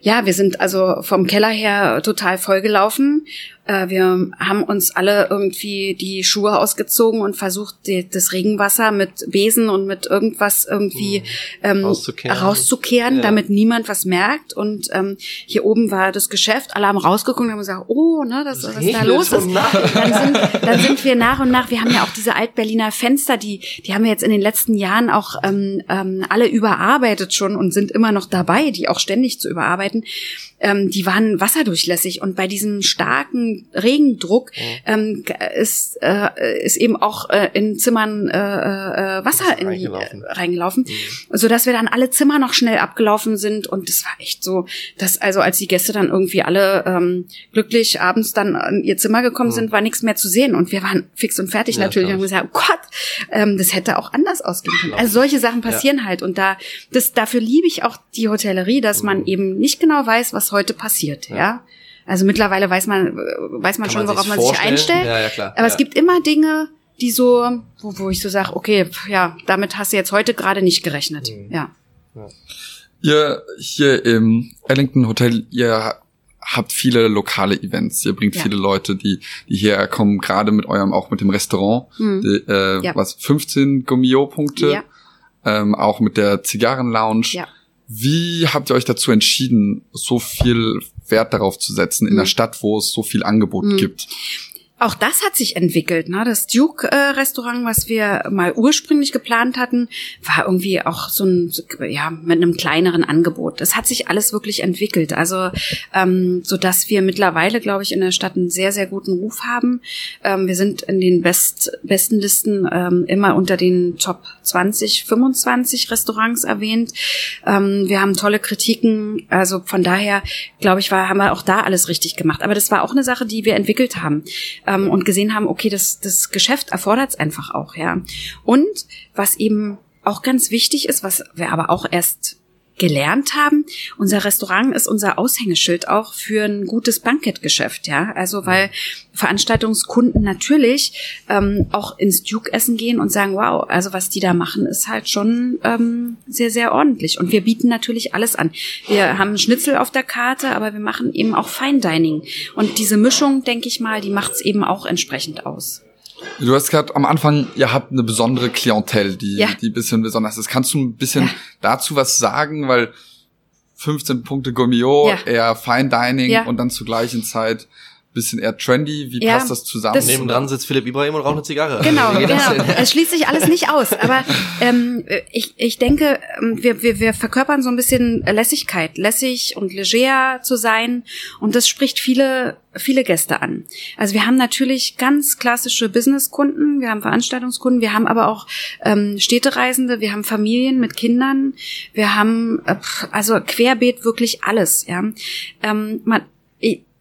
ja, wir sind also vom Keller her total vollgelaufen. Äh, wir haben uns alle irgendwie die Schuhe ausgezogen und versucht, die, das Regenwasser mit Besen und mit irgendwas irgendwie ähm, Rauszukehren. rauszukehren Ja. damit niemand was merkt. Und ähm, hier oben war das Geschäft, alle haben rausgeguckt und haben gesagt, oh, ne, das, was da regnet los so ist. Dann sind, dann sind wir nach und nach, wir haben ja auch diese Altberliner Fenster, die, die haben wir jetzt in den letzten Jahren auch ähm, ähm, alle überarbeitet schon und sind immer noch dabei, die auch ständig zu überarbeiten. Ähm, die waren wasserdurchlässig und bei diesem starken Regendruck ähm, ist, äh, ist eben auch äh, in Zimmern äh, äh, Wasser in die, äh, reingelaufen. reingelaufen, so dass wir dann alle Zimmer noch schnell abgelaufen sind. Und das war echt so, dass also als die Gäste dann irgendwie alle ähm, glücklich abends dann in ihr Zimmer gekommen sind, war nichts mehr zu sehen. Und wir waren fix und fertig Ja, natürlich. und gesagt, oh Gott, ähm, das hätte auch anders ausgehen können. Also solche Sachen passieren halt. Und da das dafür liebe ich auch die Hotellerie, dass man Mhm. eben nicht genau weiß, was heute passiert, ja. Also mittlerweile weiß man weiß man Kann schon, man worauf man sich einstellt. Ja, ja, klar. Aber Ja. es gibt immer Dinge, die so, wo, wo ich so sage, okay, ja, damit hast du jetzt heute gerade nicht gerechnet. Mhm. Ja. Ihr hier im Ellington Hotel, ihr habt viele lokale Events. Ihr bringt Ja. viele Leute, die, die hierher kommen, gerade mit eurem, auch mit dem Restaurant. Hm. Die, äh, Ja. Was, 15 Gummio-Punkte? Ja. Ähm, auch mit der Zigarrenlounge. Ja. Wie habt ihr euch dazu entschieden, so viel Wert darauf zu setzen in Hm. einer Stadt, wo es so viel Angebot Hm. gibt? Auch das hat sich entwickelt. Ne? Das Duke-Restaurant, was wir mal ursprünglich geplant hatten, war irgendwie auch so ein, ja, mit einem kleineren Angebot. Das hat sich alles wirklich entwickelt. Also, ähm, so dass wir mittlerweile, glaube ich, in der Stadt einen sehr, sehr guten Ruf haben. Ähm, wir sind in den Best, besten Listen ähm, immer unter den Top 20, 25 Restaurants erwähnt. Ähm, wir haben tolle Kritiken. Also von daher, glaube ich, war, haben wir auch da alles richtig gemacht. Aber das war auch eine Sache, die wir entwickelt haben ähm, und gesehen haben, okay, das, das Geschäft erfordert es einfach auch, ja. Und was eben auch ganz wichtig ist, was wir aber auch erst gelernt haben, unser Restaurant ist unser Aushängeschild auch für ein gutes Bankettgeschäft, ja. Also weil Veranstaltungskunden natürlich ähm, auch ins Duke essen gehen und sagen, wow, also was die da machen, ist halt schon ähm, sehr, sehr ordentlich. Und wir bieten natürlich alles an. Wir haben Schnitzel auf der Karte, aber wir machen eben auch Fine Dining. Und diese Mischung, denke ich mal, die macht es eben auch entsprechend aus. Du hast gerade am Anfang, ihr habt eine besondere Klientel, die, Ja. die ein bisschen besonders ist. Kannst du ein bisschen Ja. dazu was sagen? Weil 15 Punkte Gummio, Ja. eher Fine Dining und dann zur gleichen Zeit bisschen eher trendy. Wie Ja, passt das zusammen? das- Nebendran sitzt Philipp Ibrahim und raucht eine Zigarre. Genau, genau. Es schließt sich alles nicht aus. Aber ähm, ich, ich denke, ähm, wir, wir, wir verkörpern so ein bisschen Lässigkeit, lässig und leger zu sein. Und das spricht viele, viele Gäste an. Also wir haben natürlich ganz klassische Businesskunden, wir haben Veranstaltungskunden, wir haben aber auch ähm, Städtereisende, wir haben Familien mit Kindern, wir haben äh, also querbeet wirklich alles. Ja, ähm, man,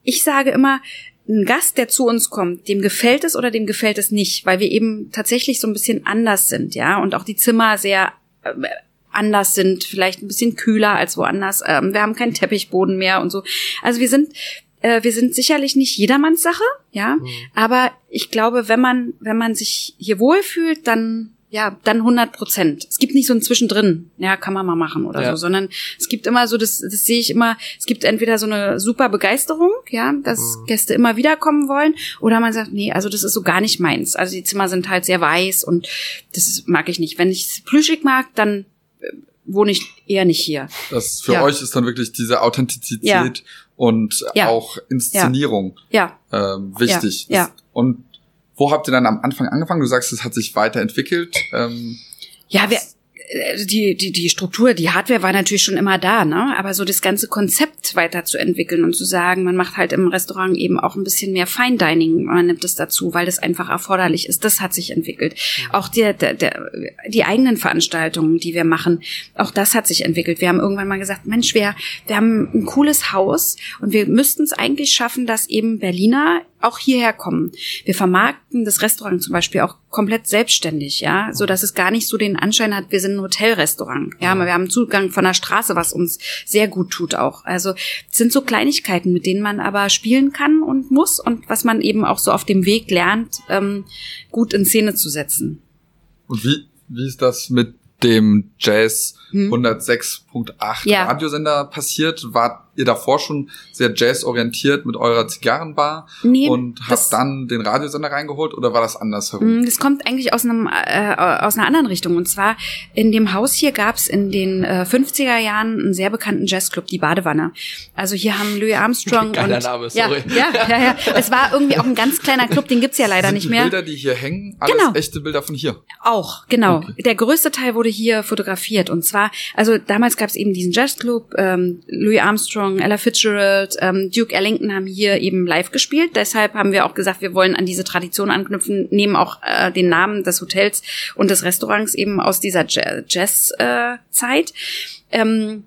ich, sage immer, ein Gast, der zu uns kommt, dem gefällt es oder dem gefällt es nicht, weil wir eben tatsächlich so ein bisschen anders sind, ja, und auch die Zimmer sehr äh, anders sind, vielleicht ein bisschen kühler als woanders. Ähm, wir haben keinen Teppichboden mehr und so. Also wir sind Äh, wir sind sicherlich nicht jedermanns Sache, ja. Mhm. Aber ich glaube, wenn man, wenn man sich hier wohlfühlt, dann ja, dann 100 Prozent. Es gibt nicht so ein Zwischendrin, ja, kann man mal machen oder ja. so, sondern es gibt immer so, das, das sehe ich immer, es gibt entweder so eine super Begeisterung, ja, dass mhm. Gäste immer wieder kommen wollen, oder man sagt, nee, also das ist so gar nicht meins. Also die Zimmer sind halt sehr weiß und das mag ich nicht. Wenn ich es plüschig mag, dann äh, wohne ich eher nicht hier. Das für ja. euch ist dann wirklich diese Authentizität ja. und auch Inszenierung ja. Ähm, wichtig. Ja. Und wo habt ihr dann am Anfang angefangen? Du sagst, es hat sich weiterentwickelt. Ähm, ja, wir, äh, die, die, die Struktur, die Hardware war natürlich schon immer da, ne? Aber so das ganze Konzept weiterzuentwickeln und zu sagen, man macht halt im Restaurant eben auch ein bisschen mehr Fine Dining, man nimmt es dazu, weil das einfach erforderlich ist. Das hat sich entwickelt. Mhm. Auch der, der, der, die eigenen Veranstaltungen, die wir machen, auch das hat sich entwickelt. Wir haben irgendwann mal gesagt, Mensch, wir, wir haben ein cooles Haus und wir müssten es eigentlich schaffen, dass eben Berliner auch hierher kommen. Wir vermarkten das Restaurant zum Beispiel auch komplett selbstständig, ja, so dass es gar nicht so den Anschein hat, wir sind ein Hotelrestaurant. Ja, wir haben Zugang von der Straße, was uns sehr gut tut auch. Also es sind so Kleinigkeiten, mit denen man aber spielen kann und muss und was man eben auch so auf dem Weg lernt, ähm, gut in Szene zu setzen. Und wie, wie ist das mit dem Jazz 106.8 hm. ja. Radiosender passiert? Wart ihr davor schon sehr jazzorientiert mit eurer Zigarrenbar nee, und habt dann den Radiosender reingeholt oder war das andersherum? Hm, das kommt eigentlich aus einem äh, aus einer anderen Richtung und zwar in dem Haus hier gab es in den äh, 50er Jahren einen sehr bekannten Jazzclub, die Badewanne. Also hier haben Louis Armstrong Geiler und Name, sorry. Ja, ja, ja, ja. Es war irgendwie auch ein ganz kleiner Club, den gibt's ja leider Sind nicht mehr. Die Bilder, die hier hängen, alles genau. echte Bilder von hier. Auch, genau. Okay. Der größte Teil wurde hier fotografiert und zwar, also damals gab es eben diesen Jazzclub, ähm, Louis Armstrong, Ella Fitzgerald, ähm, Duke Ellington haben hier eben live gespielt. Deshalb haben wir auch gesagt, wir wollen an diese Tradition anknüpfen, nehmen auch äh, den Namen des Hotels und des Restaurants eben aus dieser Jazz-Zeit. Äh, ähm,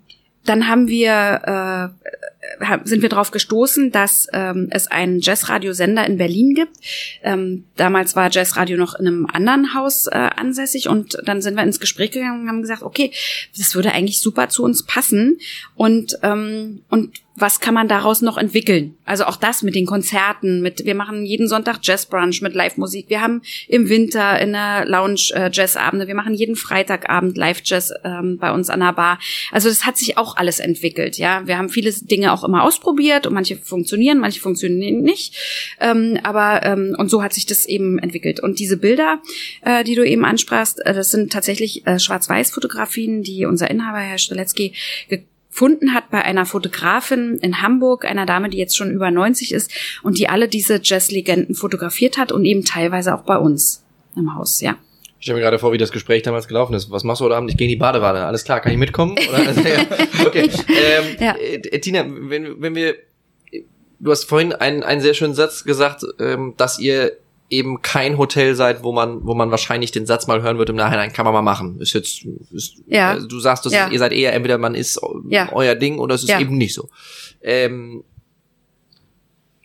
dann haben wir äh, sind wir darauf gestoßen, dass ähm, es einen Jazzradiosender in Berlin gibt. Ähm, damals war Jazzradio noch in einem anderen Haus äh, ansässig und dann sind wir ins Gespräch gegangen und haben gesagt, okay, das würde eigentlich super zu uns passen und ähm, und was kann man daraus noch entwickeln? Also auch das mit den Konzerten, mit wir machen jeden Sonntag Jazzbrunch mit Live-Musik. Wir haben im Winter in der Lounge äh, Jazzabende. Wir machen jeden Freitagabend Live-Jazz ähm, bei uns an der Bar. Also das hat sich auch alles entwickelt. Ja, wir haben viele Dinge auch immer ausprobiert und manche funktionieren, manche funktionieren nicht. Ähm, aber ähm, und so hat sich das eben entwickelt. Und diese Bilder, äh, die du eben ansprachst, äh, das sind tatsächlich äh, Schwarz-Weiß-Fotografien, die unser Inhaber Herr Streletzky gefunden hat bei einer Fotografin in Hamburg, einer Dame, die jetzt schon über 90 ist und die alle diese Jazzlegenden fotografiert hat und eben teilweise auch bei uns im Haus, ja. Ich stelle mir gerade vor, wie das Gespräch damals gelaufen ist. Was machst du heute Abend? Ich gehe in die Badewanne. Alles klar, kann ich mitkommen? Oder? okay. Ähm, ja. Äh, Tina, wenn, wenn wir, du hast vorhin einen, einen sehr schönen Satz gesagt, ähm, dass ihr eben kein Hotel seid, wo man, wo man wahrscheinlich den Satz mal hören wird im Nachhinein, kann man mal machen. Ist jetzt, ist, ja. Also du sagst, ja. ihr seid eher entweder man ist ja. euer Ding oder es ist ja. eben nicht so. Ähm,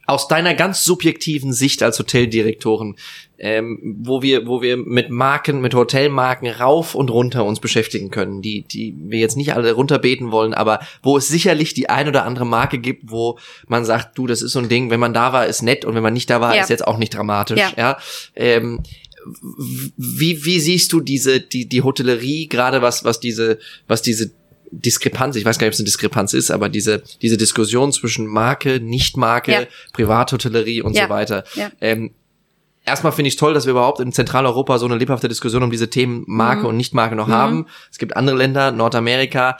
aus deiner ganz subjektiven Sicht als Hoteldirektorin, ähm, wo wir, wo wir mit Marken, mit Hotelmarken rauf und runter uns beschäftigen können, die, die wir jetzt nicht alle runterbeten wollen, aber wo es sicherlich die ein oder andere Marke gibt, wo man sagt, du, das ist so ein Ding, wenn man da war, ist nett und wenn man nicht da war, ja. ist jetzt auch nicht dramatisch, ja. ja? Ähm, wie, wie siehst du diese, die, die Hotellerie, gerade was, was diese, was diese Diskrepanz, ich weiß gar nicht, ob es eine Diskrepanz ist, aber diese, diese Diskussion zwischen Marke, Nicht-Marke, ja. Privathotellerie und ja. so weiter. Ja. Ähm, erstmal finde ich toll, dass wir überhaupt in Zentraleuropa so eine lebhafte Diskussion um diese Themen Marke mhm. und Nicht-Marke noch mhm. haben. Es gibt andere Länder, Nordamerika,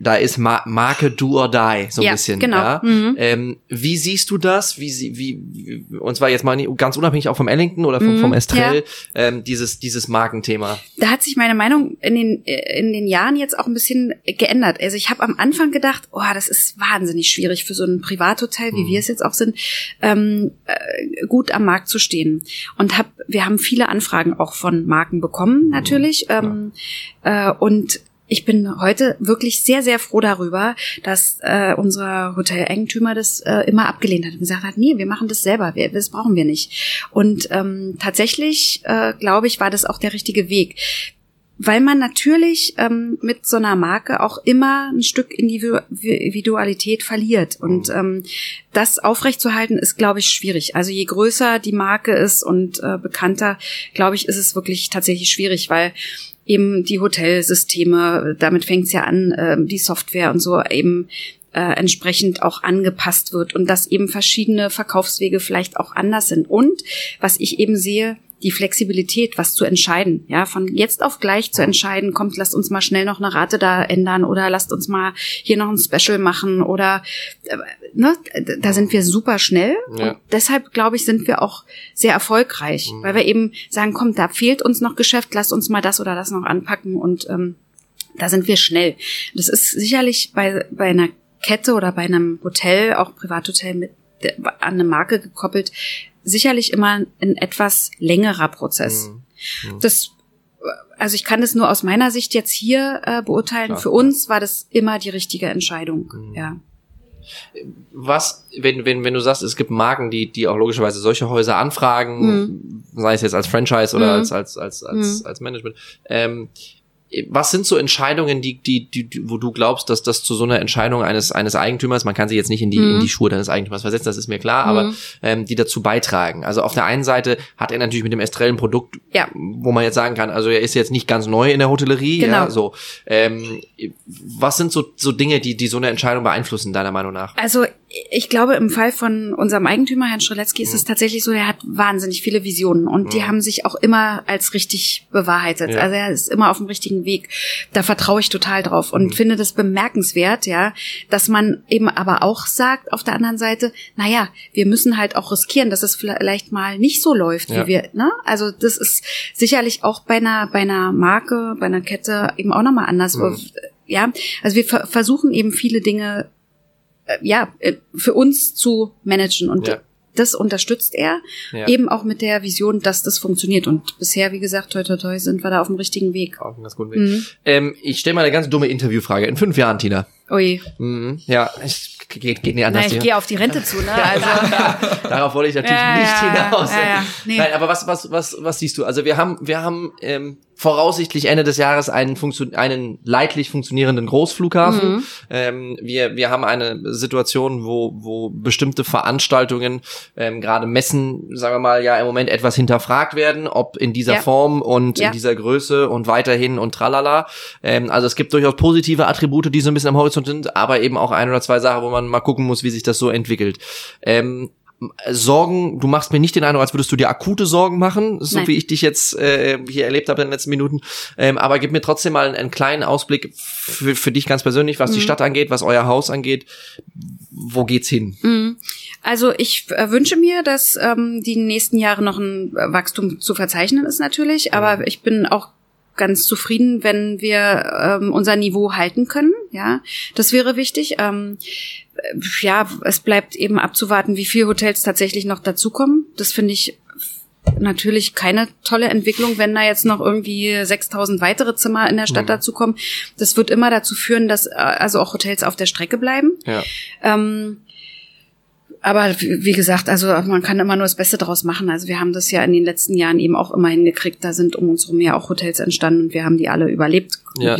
da ist Ma Marke do or die so ein ja, bisschen. Genau. Ja? Mhm. Ähm, wie siehst du das? Wie, wie, wie und zwar jetzt mal ganz unabhängig auch vom Ellington oder vom, mhm, vom Estrell, ja. ähm, dieses dieses Markenthema. Da hat sich meine Meinung in den in den Jahren jetzt auch ein bisschen geändert. Also ich habe am Anfang gedacht, oh, das ist wahnsinnig schwierig für so ein Privathotel, wie mhm. wir es jetzt auch sind, ähm, äh, gut am Markt zu stehen. Und hab, wir haben viele Anfragen auch von Marken bekommen, natürlich. Mhm, ähm, äh, und ich bin heute wirklich sehr, sehr froh darüber, dass äh, unser Hotel-Eigentümer das äh, immer abgelehnt hat und gesagt hat, nee, wir machen das selber, wir, das brauchen wir nicht. Und ähm, tatsächlich, äh, glaube ich, war das auch der richtige Weg weil man natürlich ähm, mit so einer Marke auch immer ein Stück Individualität verliert. Und ähm, das aufrechtzuerhalten ist, glaube ich, schwierig. Also je größer die Marke ist und äh, bekannter, glaube ich, ist es wirklich tatsächlich schwierig, weil eben die Hotelsysteme, damit fängt es ja an, äh, die Software und so eben äh, entsprechend auch angepasst wird und dass eben verschiedene Verkaufswege vielleicht auch anders sind. Und was ich eben sehe, die Flexibilität, was zu entscheiden, ja, von jetzt auf gleich zu entscheiden, kommt, lasst uns mal schnell noch eine Rate da ändern oder lasst uns mal hier noch ein Special machen oder äh, ne, da sind wir super schnell ja. und deshalb glaube ich, sind wir auch sehr erfolgreich, mhm. weil wir eben sagen, komm, da fehlt uns noch Geschäft, lasst uns mal das oder das noch anpacken und ähm, da sind wir schnell. Das ist sicherlich bei bei einer Kette oder bei einem Hotel, auch Privathotel mit an eine Marke gekoppelt, sicherlich immer ein etwas längerer Prozess. Mhm. Mhm. Das also ich kann das nur aus meiner Sicht jetzt hier äh, beurteilen. Klar. Für uns war das immer die richtige Entscheidung. Mhm. Ja. Was, wenn, wenn, wenn du sagst, es gibt Marken, die, die auch logischerweise solche Häuser anfragen, mhm. sei es jetzt als Franchise oder mhm. als, als, als, als, mhm. als Management, ähm, was sind so Entscheidungen, die, die, die, wo du glaubst, dass das zu so einer Entscheidung eines, eines Eigentümers, man kann sich jetzt nicht in die, mhm. in die Schuhe deines Eigentümers versetzen, das ist mir klar, mhm. aber ähm, die dazu beitragen. Also auf der einen Seite hat er natürlich mit dem Estrellen Produkt, ja. wo man jetzt sagen kann, also er ist jetzt nicht ganz neu in der Hotellerie, genau. ja, so. Ähm, was sind so, so Dinge, die, die so eine Entscheidung beeinflussen, deiner Meinung nach? Also ich glaube, im Fall von unserem Eigentümer, Herrn Schroletzky, ist es mhm. tatsächlich so, er hat wahnsinnig viele Visionen und mhm. die haben sich auch immer als richtig bewahrheitet. Ja. Also er ist immer auf dem richtigen Weg. Da vertraue ich total drauf und mhm. finde das bemerkenswert, ja, dass man eben aber auch sagt auf der anderen Seite, naja, wir müssen halt auch riskieren, dass es vielleicht mal nicht so läuft, ja. wie wir, ne? Also das ist sicherlich auch bei einer, bei einer Marke, bei einer Kette eben auch nochmal anders. Mhm. Ja, also wir versuchen eben viele Dinge ja, äh, für uns zu managen. Und ja. das unterstützt er ja. eben auch mit der Vision, dass das funktioniert. Und bisher, wie gesagt, toi toi toi, sind wir da auf dem richtigen Weg. Auf einem ganz guten Weg. Mhm. Ähm, ich stelle mal eine ganz dumme Interviewfrage. In fünf Jahren, Tina. Ui. Mhm. Ja, ich geht, geht nicht anders. Nein, ich gehe auf die Rente zu, ne? Also. Darauf wollte ich natürlich ja, nicht hinaus. Ja, ja. Nee. Nein, aber was, was, was, was siehst du? Also wir haben, wir haben ähm, voraussichtlich Ende des Jahres einen, Funktion einen leidlich funktionierenden Großflughafen. Mhm. Ähm, wir, wir haben eine Situation, wo, wo bestimmte Veranstaltungen, ähm, gerade Messen, sagen wir mal, ja im Moment etwas hinterfragt werden, ob in dieser ja. Form und ja. in dieser Größe und weiterhin und tralala. Ähm, also es gibt durchaus positive Attribute, die so ein bisschen am Horizont sind, aber eben auch ein oder zwei Sachen, wo man mal gucken muss, wie sich das so entwickelt. Ähm, Sorgen, du machst mir nicht den Eindruck, als würdest du dir akute Sorgen machen, so Nein. wie ich dich jetzt äh, hier erlebt habe in den letzten Minuten. Ähm, aber gib mir trotzdem mal einen, einen kleinen Ausblick für, für dich ganz persönlich, was mhm. die Stadt angeht, was euer Haus angeht. Wo geht's hin? Mhm. Also ich äh, wünsche mir, dass ähm, die nächsten Jahre noch ein Wachstum zu verzeichnen ist natürlich, aber mhm. ich bin auch ganz zufrieden, wenn wir ähm, unser Niveau halten können. Ja, das wäre wichtig. Ähm, ja, es bleibt eben abzuwarten, wie viele Hotels tatsächlich noch dazukommen. Das finde ich natürlich keine tolle Entwicklung, wenn da jetzt noch irgendwie 6000 weitere Zimmer in der Stadt mhm. dazukommen. Das wird immer dazu führen, dass äh, also auch Hotels auf der Strecke bleiben. Ja. Ähm, aber wie gesagt, also man kann immer nur das Beste daraus machen. Also wir haben das ja in den letzten Jahren eben auch immer hingekriegt. Da sind um uns herum ja auch Hotels entstanden und wir haben die alle überlebt, ja.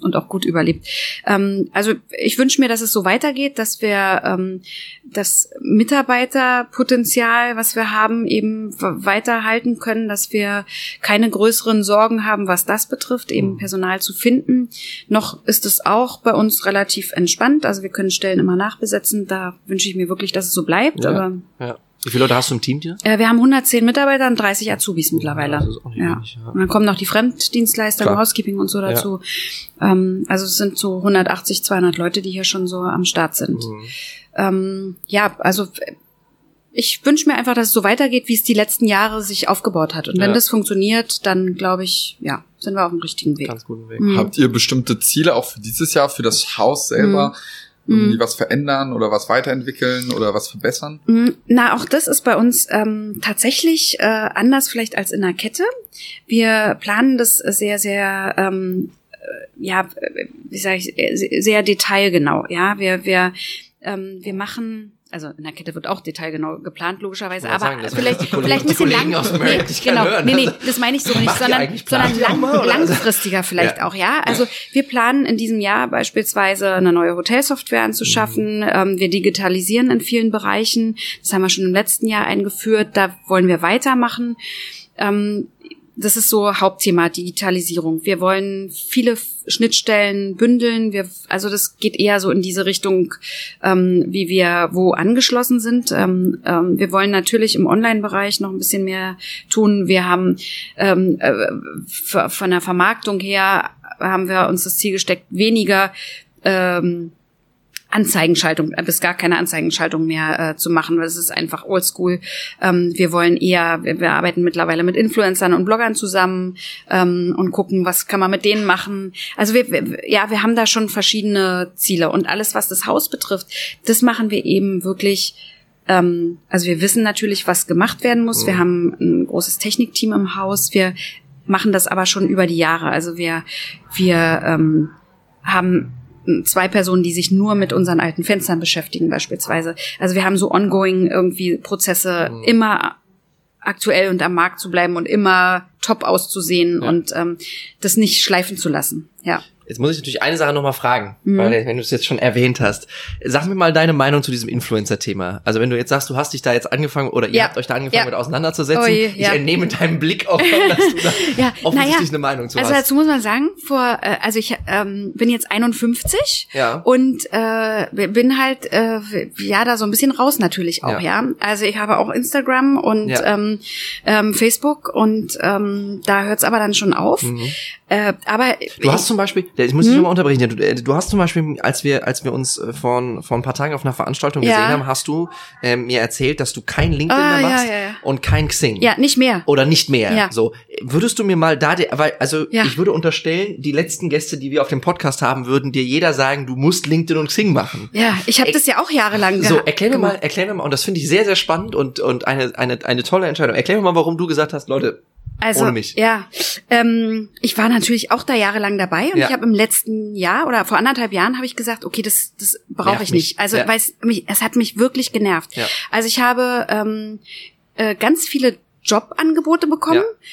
und auch gut überlebt. Ähm, also ich wünsche mir, dass es so weitergeht, dass wir ähm, das Mitarbeiterpotenzial, was wir haben, eben weiterhalten können, dass wir keine größeren Sorgen haben, was das betrifft, eben mhm. Personal zu finden. Noch ist es auch bei uns relativ entspannt. Also wir können Stellen immer nachbesetzen. Da wünsche ich mir wirklich, dass es so bleibt. Ja, aber ja. Wie viele Leute hast du im Team hier? Äh, wir haben 110 Mitarbeiter und 30 Azubis mittlerweile. Ja, das ist auch nicht ja. Wenig, ja. Und dann kommen noch die Fremddienstleister, Klar. Housekeeping und so dazu. Ja. Ähm, also es sind so 180, 200 Leute, die hier schon so am Start sind. Mhm. Ähm, ja, also ich wünsche mir einfach, dass es so weitergeht, wie es die letzten Jahre sich aufgebaut hat. Und wenn das funktioniert, dann glaube ich, ja, sind wir auf dem richtigen Weg. Ganz guten Weg. Mhm. Habt ihr bestimmte Ziele auch für dieses Jahr, für das Haus selber? Mhm irgendwie mhm. was verändern oder was weiterentwickeln oder was verbessern? Mhm. Na, auch das ist bei uns ähm, tatsächlich äh, anders vielleicht als in der Kette. Wir planen das sehr, sehr ähm, äh, ja, wie sage ich, sehr detailgenau. Ja, wir wir ähm, wir machen Also in der Kette wird auch detailgenau geplant, logischerweise, aber sagen, vielleicht, vielleicht ein bisschen lang, ich genau, hören. nee, nee, das meine ich so nicht, sondern, sondern lang, mal, langfristiger vielleicht Ja. auch, ja. Also wir planen in diesem Jahr beispielsweise eine neue Hotelsoftware anzuschaffen. Ähm, wir digitalisieren in vielen Bereichen. Das haben wir schon im letzten Jahr eingeführt. Da wollen wir weitermachen. Ähm, das ist so Hauptthema Digitalisierung. Wir wollen viele Schnittstellen bündeln. Wir, also das geht eher so in diese Richtung, ähm, wie wir wo angeschlossen sind. Ähm, ähm, wir wollen natürlich im Online-Bereich noch ein bisschen mehr tun. Wir haben ähm, äh, von der Vermarktung her haben wir uns das Ziel gesteckt, weniger ähm, Anzeigenschaltung, äh, bis gar keine Anzeigenschaltung mehr äh, zu machen, weil es ist einfach oldschool. Ähm, wir wollen eher, wir, wir arbeiten mittlerweile mit Influencern und Bloggern zusammen ähm, und gucken, was kann man mit denen machen. Also wir, wir, ja, wir haben da schon verschiedene Ziele und alles, was das Haus betrifft, das machen wir eben wirklich. Ähm, also wir wissen natürlich, was gemacht werden muss. Wir haben ein großes Technikteam im Haus. Wir machen das aber schon über die Jahre. Also wir, wir ähm, haben zwei Personen, die sich nur mit unseren alten Fenstern beschäftigen beispielsweise. Also wir haben so ongoing irgendwie Prozesse, immer aktuell und am Markt zu bleiben und immer top auszusehen Ja. und ähm, das nicht schleifen zu lassen. Ja. Jetzt muss ich natürlich eine Sache nochmal fragen, Mhm. weil wenn du es jetzt schon erwähnt hast. Sag mir mal deine Meinung zu diesem Influencer-Thema. Also wenn du jetzt sagst, du hast dich da jetzt angefangen oder ihr Ja. habt euch da angefangen Ja. mit auseinanderzusetzen, Oh je, ich ja. entnehme deinem Blick auch, dass du da Ja, offensichtlich eine Meinung zu Also hast. dazu muss man sagen, vor, äh, also ich ähm, bin jetzt 51 Ja. und äh, bin halt äh, ja da so ein bisschen raus natürlich auch, Ja. Also ich habe auch Instagram und ähm, ähm, Facebook und ähm, da hört's aber dann schon auf. Äh, aber. Du hast zum Beispiel, ich muss dich nochmal unterbrechen, du, äh, du hast zum Beispiel, als wir, als wir uns äh, vor, vor ein paar Tagen auf einer Veranstaltung Ja. gesehen haben, hast du ähm, mir erzählt, dass du kein LinkedIn Ah, mehr machst ja, ja. und kein Xing. ja nicht mehr. Oder nicht mehr. Ja. So, würdest du mir mal da, weil, also ich würde unterstellen, die letzten Gäste, die wir auf dem Podcast haben, würden dir jeder sagen, du musst LinkedIn und Xing machen. Ja, ich habe das ja auch jahrelang So, geha- erklär mir gemacht. mal, erklär mir mal, und das finde ich sehr, sehr spannend und, und eine, eine, eine tolle Entscheidung. Erklär mir mal, warum du gesagt hast, Leute, Also, ohne mich. Ja, ähm, ich war natürlich auch da jahrelang dabei und Ja. ich habe im letzten Jahr oder vor anderthalb Jahren habe ich gesagt, okay, das, das brauche ich mich. nicht. Also, Ja. weil es mich, es hat mich wirklich genervt. Ja. Also ich habe ähm, äh, ganz viele Jobangebote bekommen. Ja.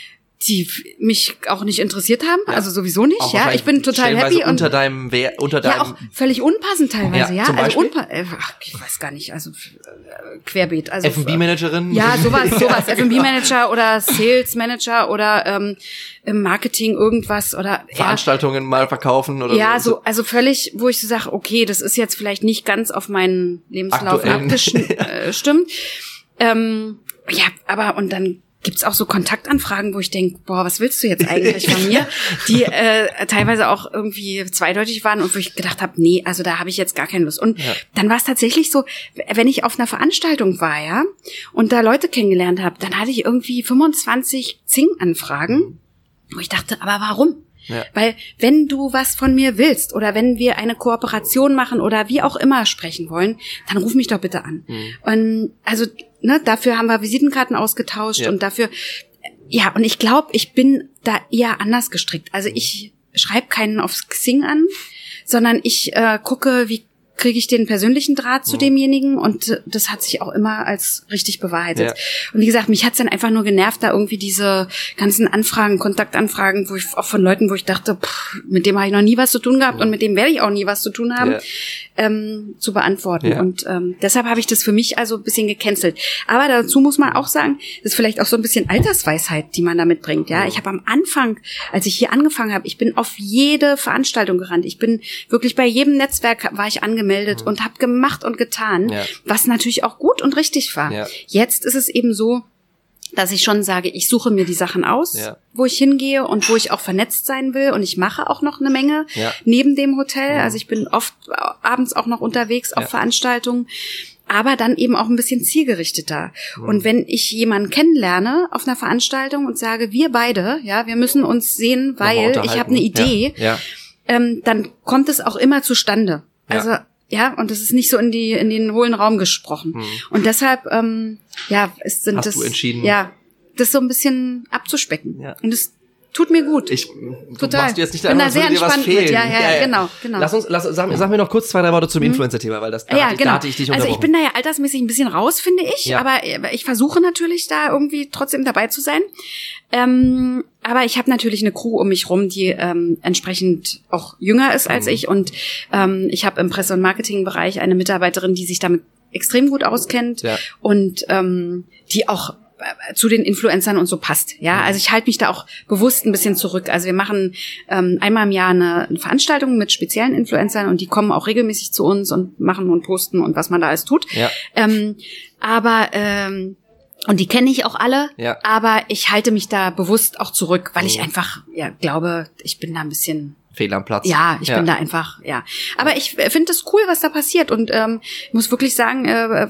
Die mich auch nicht interessiert haben, Ja. also sowieso nicht, Auch ja. Ich bin total happy und unter deinem, Wer- unter deinem, ja auch völlig unpassend teilweise, Ja, ja. also unpa äh, ach, ich weiß gar nicht, also äh, querbeet, also F&B-Managerin. ja, sowas, sowas. F&B-Manager oder Sales-Manager oder ähm, im Marketing irgendwas oder ja, Veranstaltungen mal verkaufen oder ja, so, also völlig, wo ich so sage, okay, das ist jetzt vielleicht nicht ganz auf meinen Lebenslauf abgestimmt. Ähm, ja, aber und dann gibt's auch so Kontaktanfragen, wo ich denk, boah, was willst du jetzt eigentlich von mir? Die äh, teilweise auch irgendwie zweideutig waren und wo ich gedacht habe, nee, also da habe ich jetzt gar keine Lust. Und Ja. dann war es tatsächlich so, wenn ich auf einer Veranstaltung war, ja, und da Leute kennengelernt habe, dann hatte ich irgendwie 25 Zing-Anfragen, wo ich dachte, aber warum? Ja. Weil wenn du was von mir willst oder wenn wir eine Kooperation machen oder wie auch immer sprechen wollen, dann ruf mich doch bitte an. Mhm. Und also ne, dafür haben wir Visitenkarten ausgetauscht Ja. und dafür ja und ich glaube, ich bin da eher anders gestrickt. Also ich schreibe keinen aufs Xing an, sondern ich äh, gucke, wie kriege ich den persönlichen Draht Mhm. zu demjenigen und das hat sich auch immer als richtig bewahrheitet. Ja. Und wie gesagt, mich hat's dann einfach nur genervt, da irgendwie diese ganzen Anfragen, Kontaktanfragen, wo ich auch von Leuten, wo ich dachte, pff, mit dem habe ich noch nie was zu tun gehabt und mit dem werde ich auch nie was zu tun haben, Ja. ähm, zu beantworten. Ja. Und ähm, deshalb habe ich das für mich also ein bisschen gecancelt. Aber dazu muss man auch sagen, das ist vielleicht auch so ein bisschen Altersweisheit, die man da mitbringt. Ja, ich habe am Anfang, als ich hier angefangen habe, ich bin auf jede Veranstaltung gerannt. Ich bin wirklich bei jedem Netzwerk war ich angemeldet und habe gemacht und getan, Mhm. Ja. was natürlich auch gut und richtig war. Ja. Jetzt ist es eben so, dass ich schon sage, ich suche mir die Sachen aus, Ja. wo ich hingehe und wo ich auch vernetzt sein will. Und ich mache auch noch eine Menge Ja. neben dem Hotel. Also ich bin oft abends auch noch unterwegs auf Ja. Veranstaltungen. Aber dann eben auch ein bisschen zielgerichteter. Mhm. Und wenn ich jemanden kennenlerne auf einer Veranstaltung und sage, wir beide, ja, wir müssen uns sehen, weil ich habe eine Idee, ähm, dann kommt es auch immer zustande. Also ja, und das ist nicht so in die in den hohlen Raum gesprochen. Und deshalb ähm, ja, es sind Hast das du entschieden? ja das so ein bisschen abzuspecken. Ja. Und es tut mir gut. Ich, du Total. machst jetzt nicht Bin da als sehr dir was entspannt mit. fehlen. Ja, ja, genau, genau. Lass uns, lass, sag, sag mir noch kurz zwei, drei Worte zum Influencer-Thema, weil das, da, ja, hatte ich, genau. da hatte ich dich also ich bin da ja altersmäßig ein bisschen raus, finde ich. Ja. Aber ich versuche natürlich da irgendwie trotzdem dabei zu sein. Ähm, aber ich habe natürlich eine Crew um mich rum, die ähm, entsprechend auch jünger ist Mhm. als ich. Und ähm, ich habe im Presse- und Marketingbereich eine Mitarbeiterin, die sich damit extrem gut auskennt Ja. und ähm, die auch zu den Influencern und so passt. Mhm. Ja, also ich halte mich da auch bewusst ein bisschen zurück. Also wir machen ähm, einmal im Jahr eine, eine Veranstaltung mit speziellen Influencern und die kommen auch regelmäßig zu uns und machen und posten und was man da alles tut. Ja. Ähm, aber ähm, und die kenne ich auch alle, Ja. aber ich halte mich da bewusst auch zurück, weil ich Mhm. einfach ja glaube, ich bin da ein bisschen Fehl am Platz. ja, ich bin da einfach, ja. Aber ich finde es cool, was da passiert. Und ähm, ich muss wirklich sagen, äh,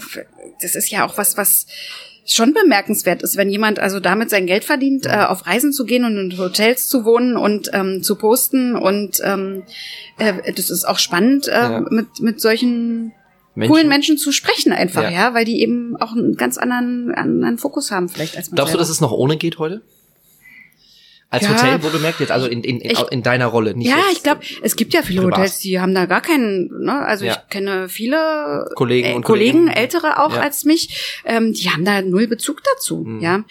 das ist ja auch was, was schon bemerkenswert ist, wenn jemand also damit sein Geld verdient, äh, auf Reisen zu gehen und in Hotels zu wohnen und ähm, zu posten. Und ähm, äh, das ist auch spannend, äh, Ja. mit, mit solchen Menschen. coolen Menschen zu sprechen einfach, Ja. ja. weil die eben auch einen ganz anderen, anderen Fokus haben vielleicht als man Glaubst du, dass es noch ohne geht heute? Als Ja. Hotel, wo gemerkt jetzt, also in, in, in, Ich- in deiner Rolle, nicht ja, ich glaube, es gibt ja viele. Hotels, die haben da gar keinen, ne? Also Ja. ich kenne viele Kollegen äh, und Kollegen, Kolleginnen. ältere auch Ja. als mich, ähm, die haben da null Bezug dazu, Mhm. ja.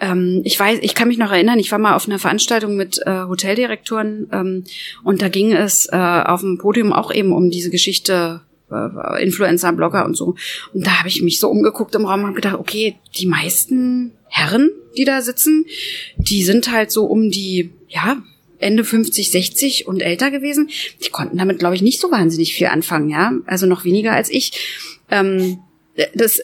Ähm, ich weiß, ich kann mich noch erinnern, ich war mal auf einer Veranstaltung mit äh, Hoteldirektoren ähm, und da ging es äh, auf dem Podium auch eben um diese Geschichte äh, Influencer, Blogger und so. Und da habe ich mich so umgeguckt im Raum und habe gedacht, okay, die meisten Herren, die da sitzen, die sind halt so um die, ja, Ende 50, 60 und älter gewesen. Die konnten damit, glaube ich, nicht so wahnsinnig viel anfangen, ja. Also noch weniger als ich. Ähm, das,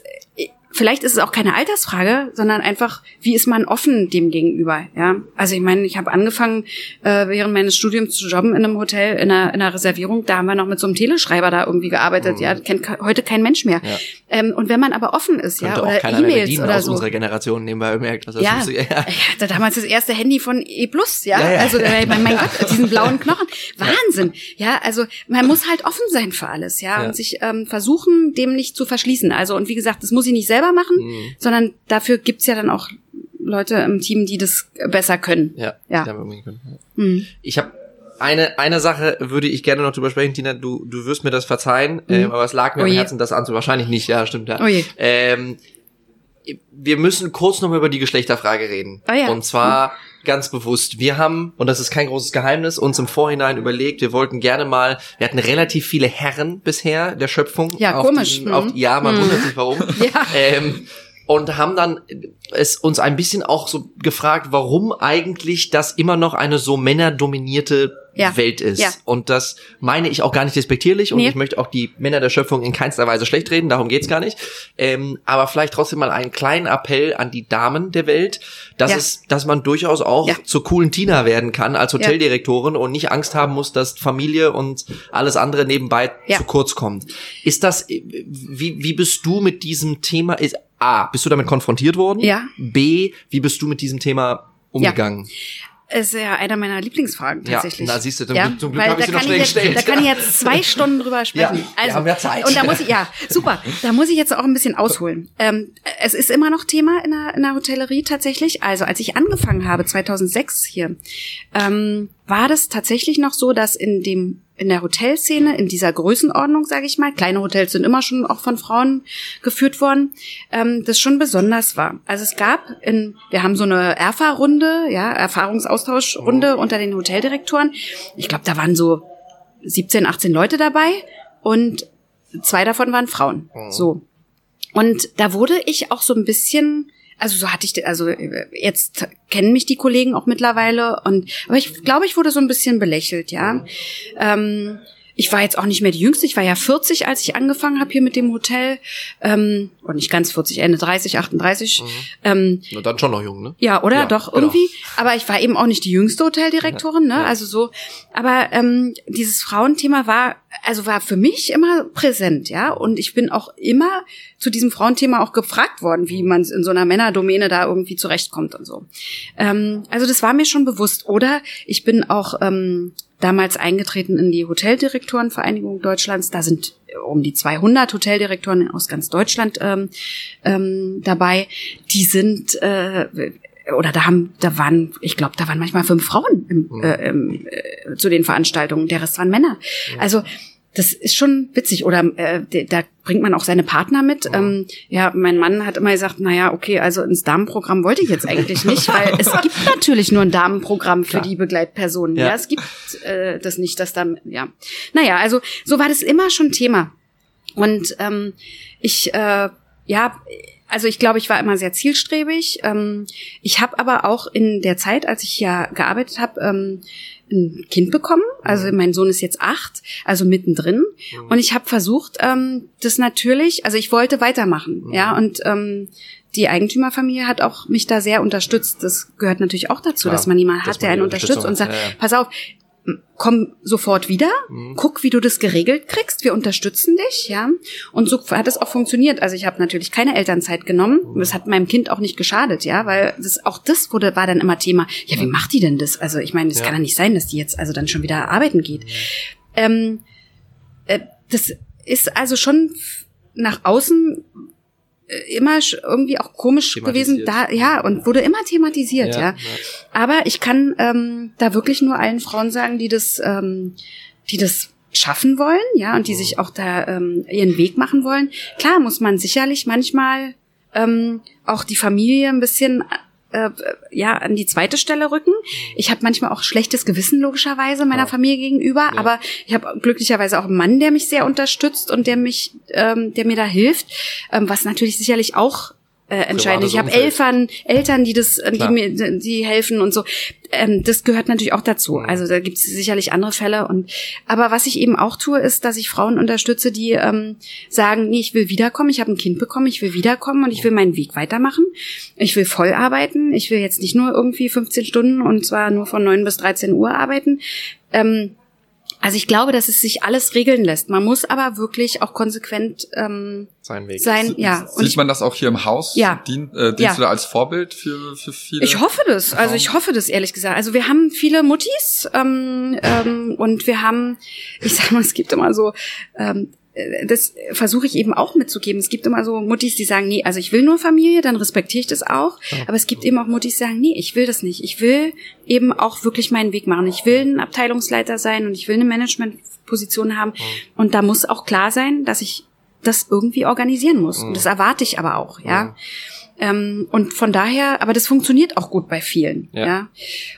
vielleicht ist es auch keine Altersfrage, sondern einfach, wie ist man offen dem gegenüber, ja. Also ich meine, ich habe angefangen, äh, während meines Studiums zu jobben in einem Hotel, in einer, in einer Reservierung, da haben wir noch mit so einem Teleschreiber da irgendwie gearbeitet, ja. Kennt ke- heute kein Mensch mehr. Mhm. Ja. Ähm, und wenn man aber offen ist, Könnte ja, oder E-Mails oder aus so. unserer Generation, nebenbei bemerkt. Was das Ja, 50er ja. ich hatte damals das erste Handy von E Plus, ja. Ja, ja. Also äh, mein, mein Gott, diesen blauen Knochen. Wahnsinn. Ja, also man muss halt offen sein für alles, ja, Ja. und sich ähm, versuchen, dem nicht zu verschließen. Also und wie gesagt, das muss ich nicht selber machen, Mhm. sondern dafür gibt's ja dann auch Leute im Team, die das besser können. Ja, Ja. können. Ja. Mhm. Ich habe eine eine Sache würde ich gerne noch drüber sprechen, Tina. Du du wirst mir das verzeihen, ähm, aber es lag mir Oh am. Herzen, das anzu. Wahrscheinlich nicht, ja, stimmt ja. Oh je. Ähm, wir müssen kurz noch mal über die Geschlechterfrage reden. Ah ja. Und zwar ganz bewusst. Wir haben, und das ist kein großes Geheimnis, uns im Vorhinein überlegt, wir wollten gerne mal, wir hatten relativ viele Herren bisher der Schöpfung. Ja, komisch, Diesen, auf, ja, man wundert sich warum. Ja. Ähm, und haben dann es uns ein bisschen auch so gefragt, warum eigentlich das immer noch eine so männerdominierte Ja. Welt ist. Ja. Und das meine ich auch gar nicht despektierlich und Nee. ich möchte auch die Männer der Schöpfung in keinster Weise schlecht reden, darum geht's gar nicht. Ähm, aber vielleicht trotzdem mal einen kleinen Appell an die Damen der Welt, dass Ja. es, dass man durchaus auch Ja. zur coolen Tina werden kann als Hoteldirektorin und nicht Angst haben muss, dass Familie und alles andere nebenbei Ja. zu kurz kommt. Ist das, wie, wie bist du mit diesem Thema, ist, A, bist du damit konfrontiert worden? Ja. B, wie bist du mit diesem Thema umgegangen? Ist ja einer meiner Lieblingsfragen Ja, tatsächlich. na, siehst du, zum Glück- zum Glück weil hab ich da sie noch kann schnell gestellt. Da kann ich jetzt zwei Stunden drüber sprechen. Ja, wir haben ja Zeit. Und da muss ich, ja, super. Da muss ich jetzt auch ein bisschen ausholen. Ähm, es ist immer noch Thema in der, in der Hotellerie tatsächlich. Also als ich angefangen habe, 2006 hier, ähm, war das tatsächlich noch so, dass in dem in der Hotelszene, in dieser Größenordnung, sage ich mal, kleine Hotels sind immer schon auch von Frauen geführt worden, ähm, das schon besonders war. Also es gab in, wir haben so eine ERFA-Runde, ja, Erfahrungsaustauschrunde unter den Hoteldirektoren. Ich glaube, da waren so 17, 18 Leute dabei und zwei davon waren Frauen. So. Und da wurde ich auch so ein bisschen, also so hatte ich, also jetzt kennen mich die Kollegen auch mittlerweile und, aber ich glaube, ich wurde so ein bisschen belächelt, ja. Ähm, ich war jetzt auch nicht mehr die Jüngste, ich war ja 40, als ich angefangen habe hier mit dem Hotel. Ähm, und nicht ganz 40, Ende 30, 38. Ähm, Na, dann schon noch jung, ne? ja, oder? Ja, Doch, genau. irgendwie. Aber ich war eben auch nicht die jüngste Hoteldirektorin, ne? Also so. Aber ähm, dieses Frauenthema war, also war für mich immer präsent, ja. Und ich bin auch immer zu diesem Frauenthema auch gefragt worden, wie man in so einer Männerdomäne da irgendwie zurechtkommt und so. Ähm, also das war mir schon bewusst. Oder ich bin auch ähm, damals eingetreten in die Hoteldirektorenvereinigung Deutschlands. Da sind um die 200 Hoteldirektoren aus ganz Deutschland ähm, ähm, dabei. Die sind äh, oder da haben, da waren, ich glaube, da waren manchmal fünf Frauen im, Mhm. äh, im, äh, zu den Veranstaltungen, der Rest waren Männer. Also das ist schon witzig. Oder äh, da bringt man auch seine Partner mit. Ähm, ja, mein Mann hat immer gesagt, na ja, okay, also ins Damenprogramm wollte ich jetzt eigentlich nicht, weil es gibt natürlich nur ein Damenprogramm für die Begleitpersonen. Ja, Ja. es gibt äh, das nicht, dass da, ja. Naja, also so war das immer schon Thema. Und ähm, ich, äh, ja, also ich glaube, ich war immer sehr zielstrebig. Ähm, ich habe aber auch in der Zeit, als ich hier gearbeitet habe, ähm, ein Kind bekommen. Also mein Sohn ist jetzt acht, also mittendrin. Und ich habe versucht, ähm, das natürlich, also ich wollte weitermachen, ja. Und ähm, die Eigentümerfamilie hat auch mich da sehr unterstützt. Das gehört natürlich auch dazu, Klar, dass man jemanden dass hat, der einen unterstützt und sagt, ja, ja. pass auf, komm sofort wieder, guck, wie du das geregelt kriegst, wir unterstützen dich, ja. Und so hat es auch funktioniert. Also ich habe natürlich keine Elternzeit genommen. Das hat meinem Kind auch nicht geschadet, ja, weil das auch das wurde war dann immer Thema. Ja, wie macht die denn das? Also ich meine, es Ja. kann ja nicht sein, dass die jetzt also dann schon wieder arbeiten geht. Ähm, äh, das ist also schon nach außen immer sch- irgendwie auch komisch gewesen, da ja und wurde immer thematisiert, ja. Ja, ja. Aber ich kann ähm, da wirklich nur allen Frauen sagen, die das, ähm, die das schaffen wollen, ja, und die Mhm. sich auch da ähm, ihren Weg machen wollen. Klar muss man sicherlich manchmal ähm, auch die Familie ein bisschen äh, ja an die zweite Stelle rücken. Ich habe manchmal auch schlechtes Gewissen logischerweise meiner Ja. Familie gegenüber, Ja. aber ich habe glücklicherweise auch einen Mann, der mich sehr unterstützt und der mich, ähm, der mir da hilft, ähm, was natürlich sicherlich auch äh, entscheidend. Ich habe Eltern, Eltern, die das, äh, die Klar. mir, die helfen und so. Ähm, das gehört natürlich auch dazu. Also da gibt es sicherlich andere Fälle. Und aber was ich eben auch tue, ist, dass ich Frauen unterstütze, die ähm, sagen, nee, ich will wiederkommen, ich habe ein Kind bekommen, ich will wiederkommen und ich will meinen Weg weitermachen. Ich will voll arbeiten. Ich will jetzt nicht nur irgendwie 15 Stunden und zwar nur von 9 bis 13 Uhr arbeiten. Ähm, also ich glaube, dass es sich alles regeln lässt. Man muss aber wirklich auch konsequent ähm, Sein Weg. sein. Ja. Sieht ich, man das auch hier im Haus? Ja. Dien, äh, dienst Ja. du da als Vorbild für, für viele? Ich hoffe das. Also ich hoffe das ehrlich gesagt. Also wir haben viele Muttis ähm, ähm, und wir haben, ich sag mal, es gibt immer so, ähm, äh, das versuche ich eben auch mitzugeben. Es gibt immer so Muttis, die sagen, nee, also ich will nur Familie, dann respektiere ich das auch. Aber es gibt eben auch Muttis, die sagen, nee, ich will das nicht. Ich will eben auch wirklich meinen Weg machen. Ich will ein Abteilungsleiter sein und ich will eine Managementposition haben. Und da muss auch klar sein, dass ich das irgendwie organisieren muss. Und das erwarte ich aber auch, ja. Ähm, und von daher, aber das funktioniert auch gut bei vielen, Ja. ja.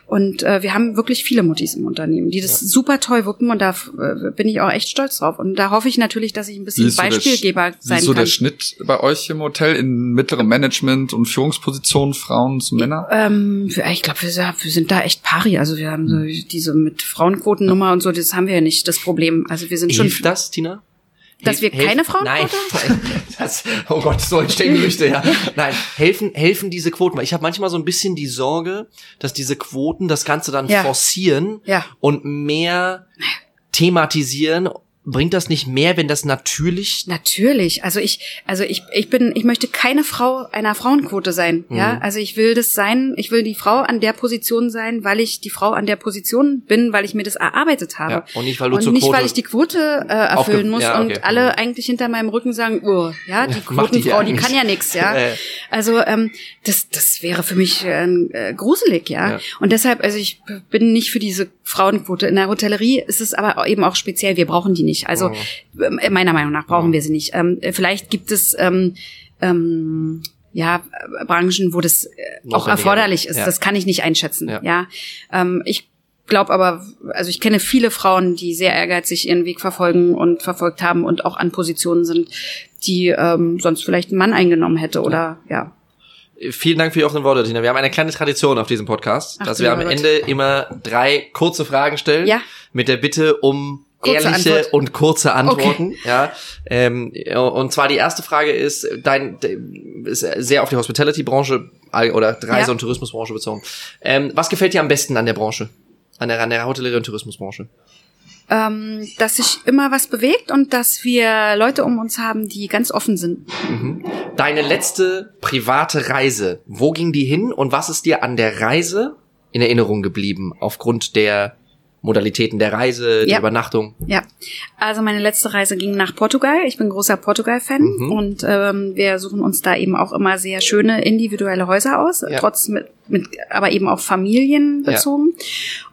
Und äh, wir haben wirklich viele Muttis im Unternehmen, die das super toll wuppen und da äh, bin ich auch echt stolz drauf. Und da hoffe ich natürlich, dass ich ein bisschen so der Beispielgeber Wie sein ist so kann. der Schnitt bei euch im Hotel in mittlerem Management und Führungspositionen, Frauen zu Männern? Ähm, ich glaube, wir, sind- wir sind da echt pari. Also wir haben so diese mit Frauenquotennummer und so, das haben wir ja nicht, das Problem. Also wir sind schon. Hilft das, Tina? Dass Hilf- wir keine helfen- Nein, Frauenquote das, oh Gott, so entstehen Gerüchte, ja. Nein, helfen, helfen diese Quoten. Ich habe manchmal so ein bisschen die Sorge, dass diese Quoten das Ganze dann Ja. forcieren Ja. und mehr thematisieren. Bringt das nicht mehr, wenn das natürlich Natürlich. Also ich, also ich, ich bin, ich möchte keine Frau einer Frauenquote sein. Ja, Mhm. also ich will das sein. Ich will die Frau an der Position sein, weil ich die Frau an der Position bin, weil ich mir das erarbeitet habe. Ja, und nicht, weil du und zur nicht, Quote weil ich die Quote äh, erfüllen muss ja, okay. und alle eigentlich hinter meinem Rücken sagen, oh, ja, die die Quotenfrau, die, eigentlich. kann ja nichts, ja. Äh. Also ähm, das, das wäre für mich äh, äh, gruselig, ja? Ja. Und deshalb, also ich bin nicht für diese Frauenquote. In der Hotellerie ist es aber eben auch speziell. Wir brauchen die nicht. Also äh, meiner Meinung nach brauchen wir sie nicht. Ähm, äh, vielleicht gibt es ähm, ähm, ja Branchen, wo das äh, auch erforderlich ist. Ja. Das kann ich nicht einschätzen. Ja. Ja, ähm, ich glaube aber, also ich kenne viele Frauen, die sehr ehrgeizig ihren Weg verfolgen und verfolgt haben und auch an Positionen sind, die ähm, sonst vielleicht ein Mann eingenommen hätte oder ja. Vielen Dank für die offenen Worte, Tina. Wir haben eine kleine Tradition auf diesem Podcast, Ach, dass wir am Gott. Ende immer drei kurze Fragen stellen. Ja. Mit der Bitte um Kurze ehrliche Antwort. und kurze Antworten. Ja. Ähm, und zwar die erste Frage ist, dein de- ist sehr auf die Hospitality-Branche oder Reise- Ja. und Tourismusbranche bezogen. Ähm, was gefällt dir am besten an der Branche? An der, an der Hotellerie- und Tourismusbranche? Ähm, dass sich immer was bewegt und dass wir Leute um uns haben, die ganz offen sind. Deine letzte private Reise, wo ging die hin und was ist dir an der Reise in Erinnerung geblieben aufgrund der Modalitäten der Reise, der Ja. Übernachtung. Ja, also meine letzte Reise ging nach Portugal. Ich bin großer Portugal-Fan Mhm. und ähm, wir suchen uns da eben auch immer sehr schöne individuelle Häuser aus, Ja. trotz mit, mit, aber eben auch familienbezogen.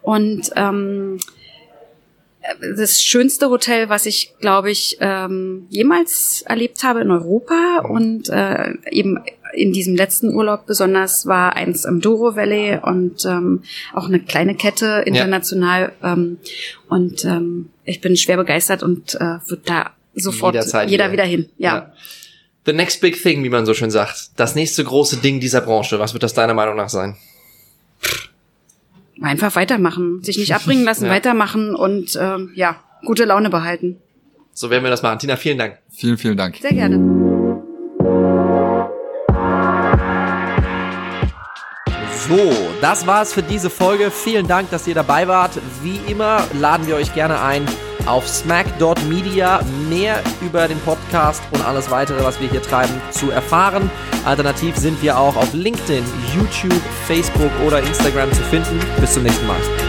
Und ähm, das schönste Hotel, was ich, glaube ich, ähm, jemals erlebt habe in Europa und äh, eben in diesem letzten Urlaub besonders war eins im Douro Valley und ähm, auch eine kleine Kette international ähm, und ähm, ich bin schwer begeistert und äh, würde da sofort Jederzeit jeder wieder. wieder hin. Ja. The next big thing, wie man so schön sagt. Das nächste große Ding dieser Branche. Was wird das deiner Meinung nach sein? Einfach weitermachen, sich nicht abbringen lassen, Ja. weitermachen und ähm, ja gute Laune behalten. So werden wir das machen. Tina, vielen Dank. Vielen, vielen Dank. Sehr gerne. So, das war's für diese Folge. Vielen Dank, dass ihr dabei wart. Wie immer laden wir euch gerne ein, auf smack.media mehr über den Podcast und alles weitere, was wir hier treiben, zu erfahren. Alternativ sind wir auch auf LinkedIn, YouTube, Facebook oder Instagram zu finden. Bis zum nächsten Mal.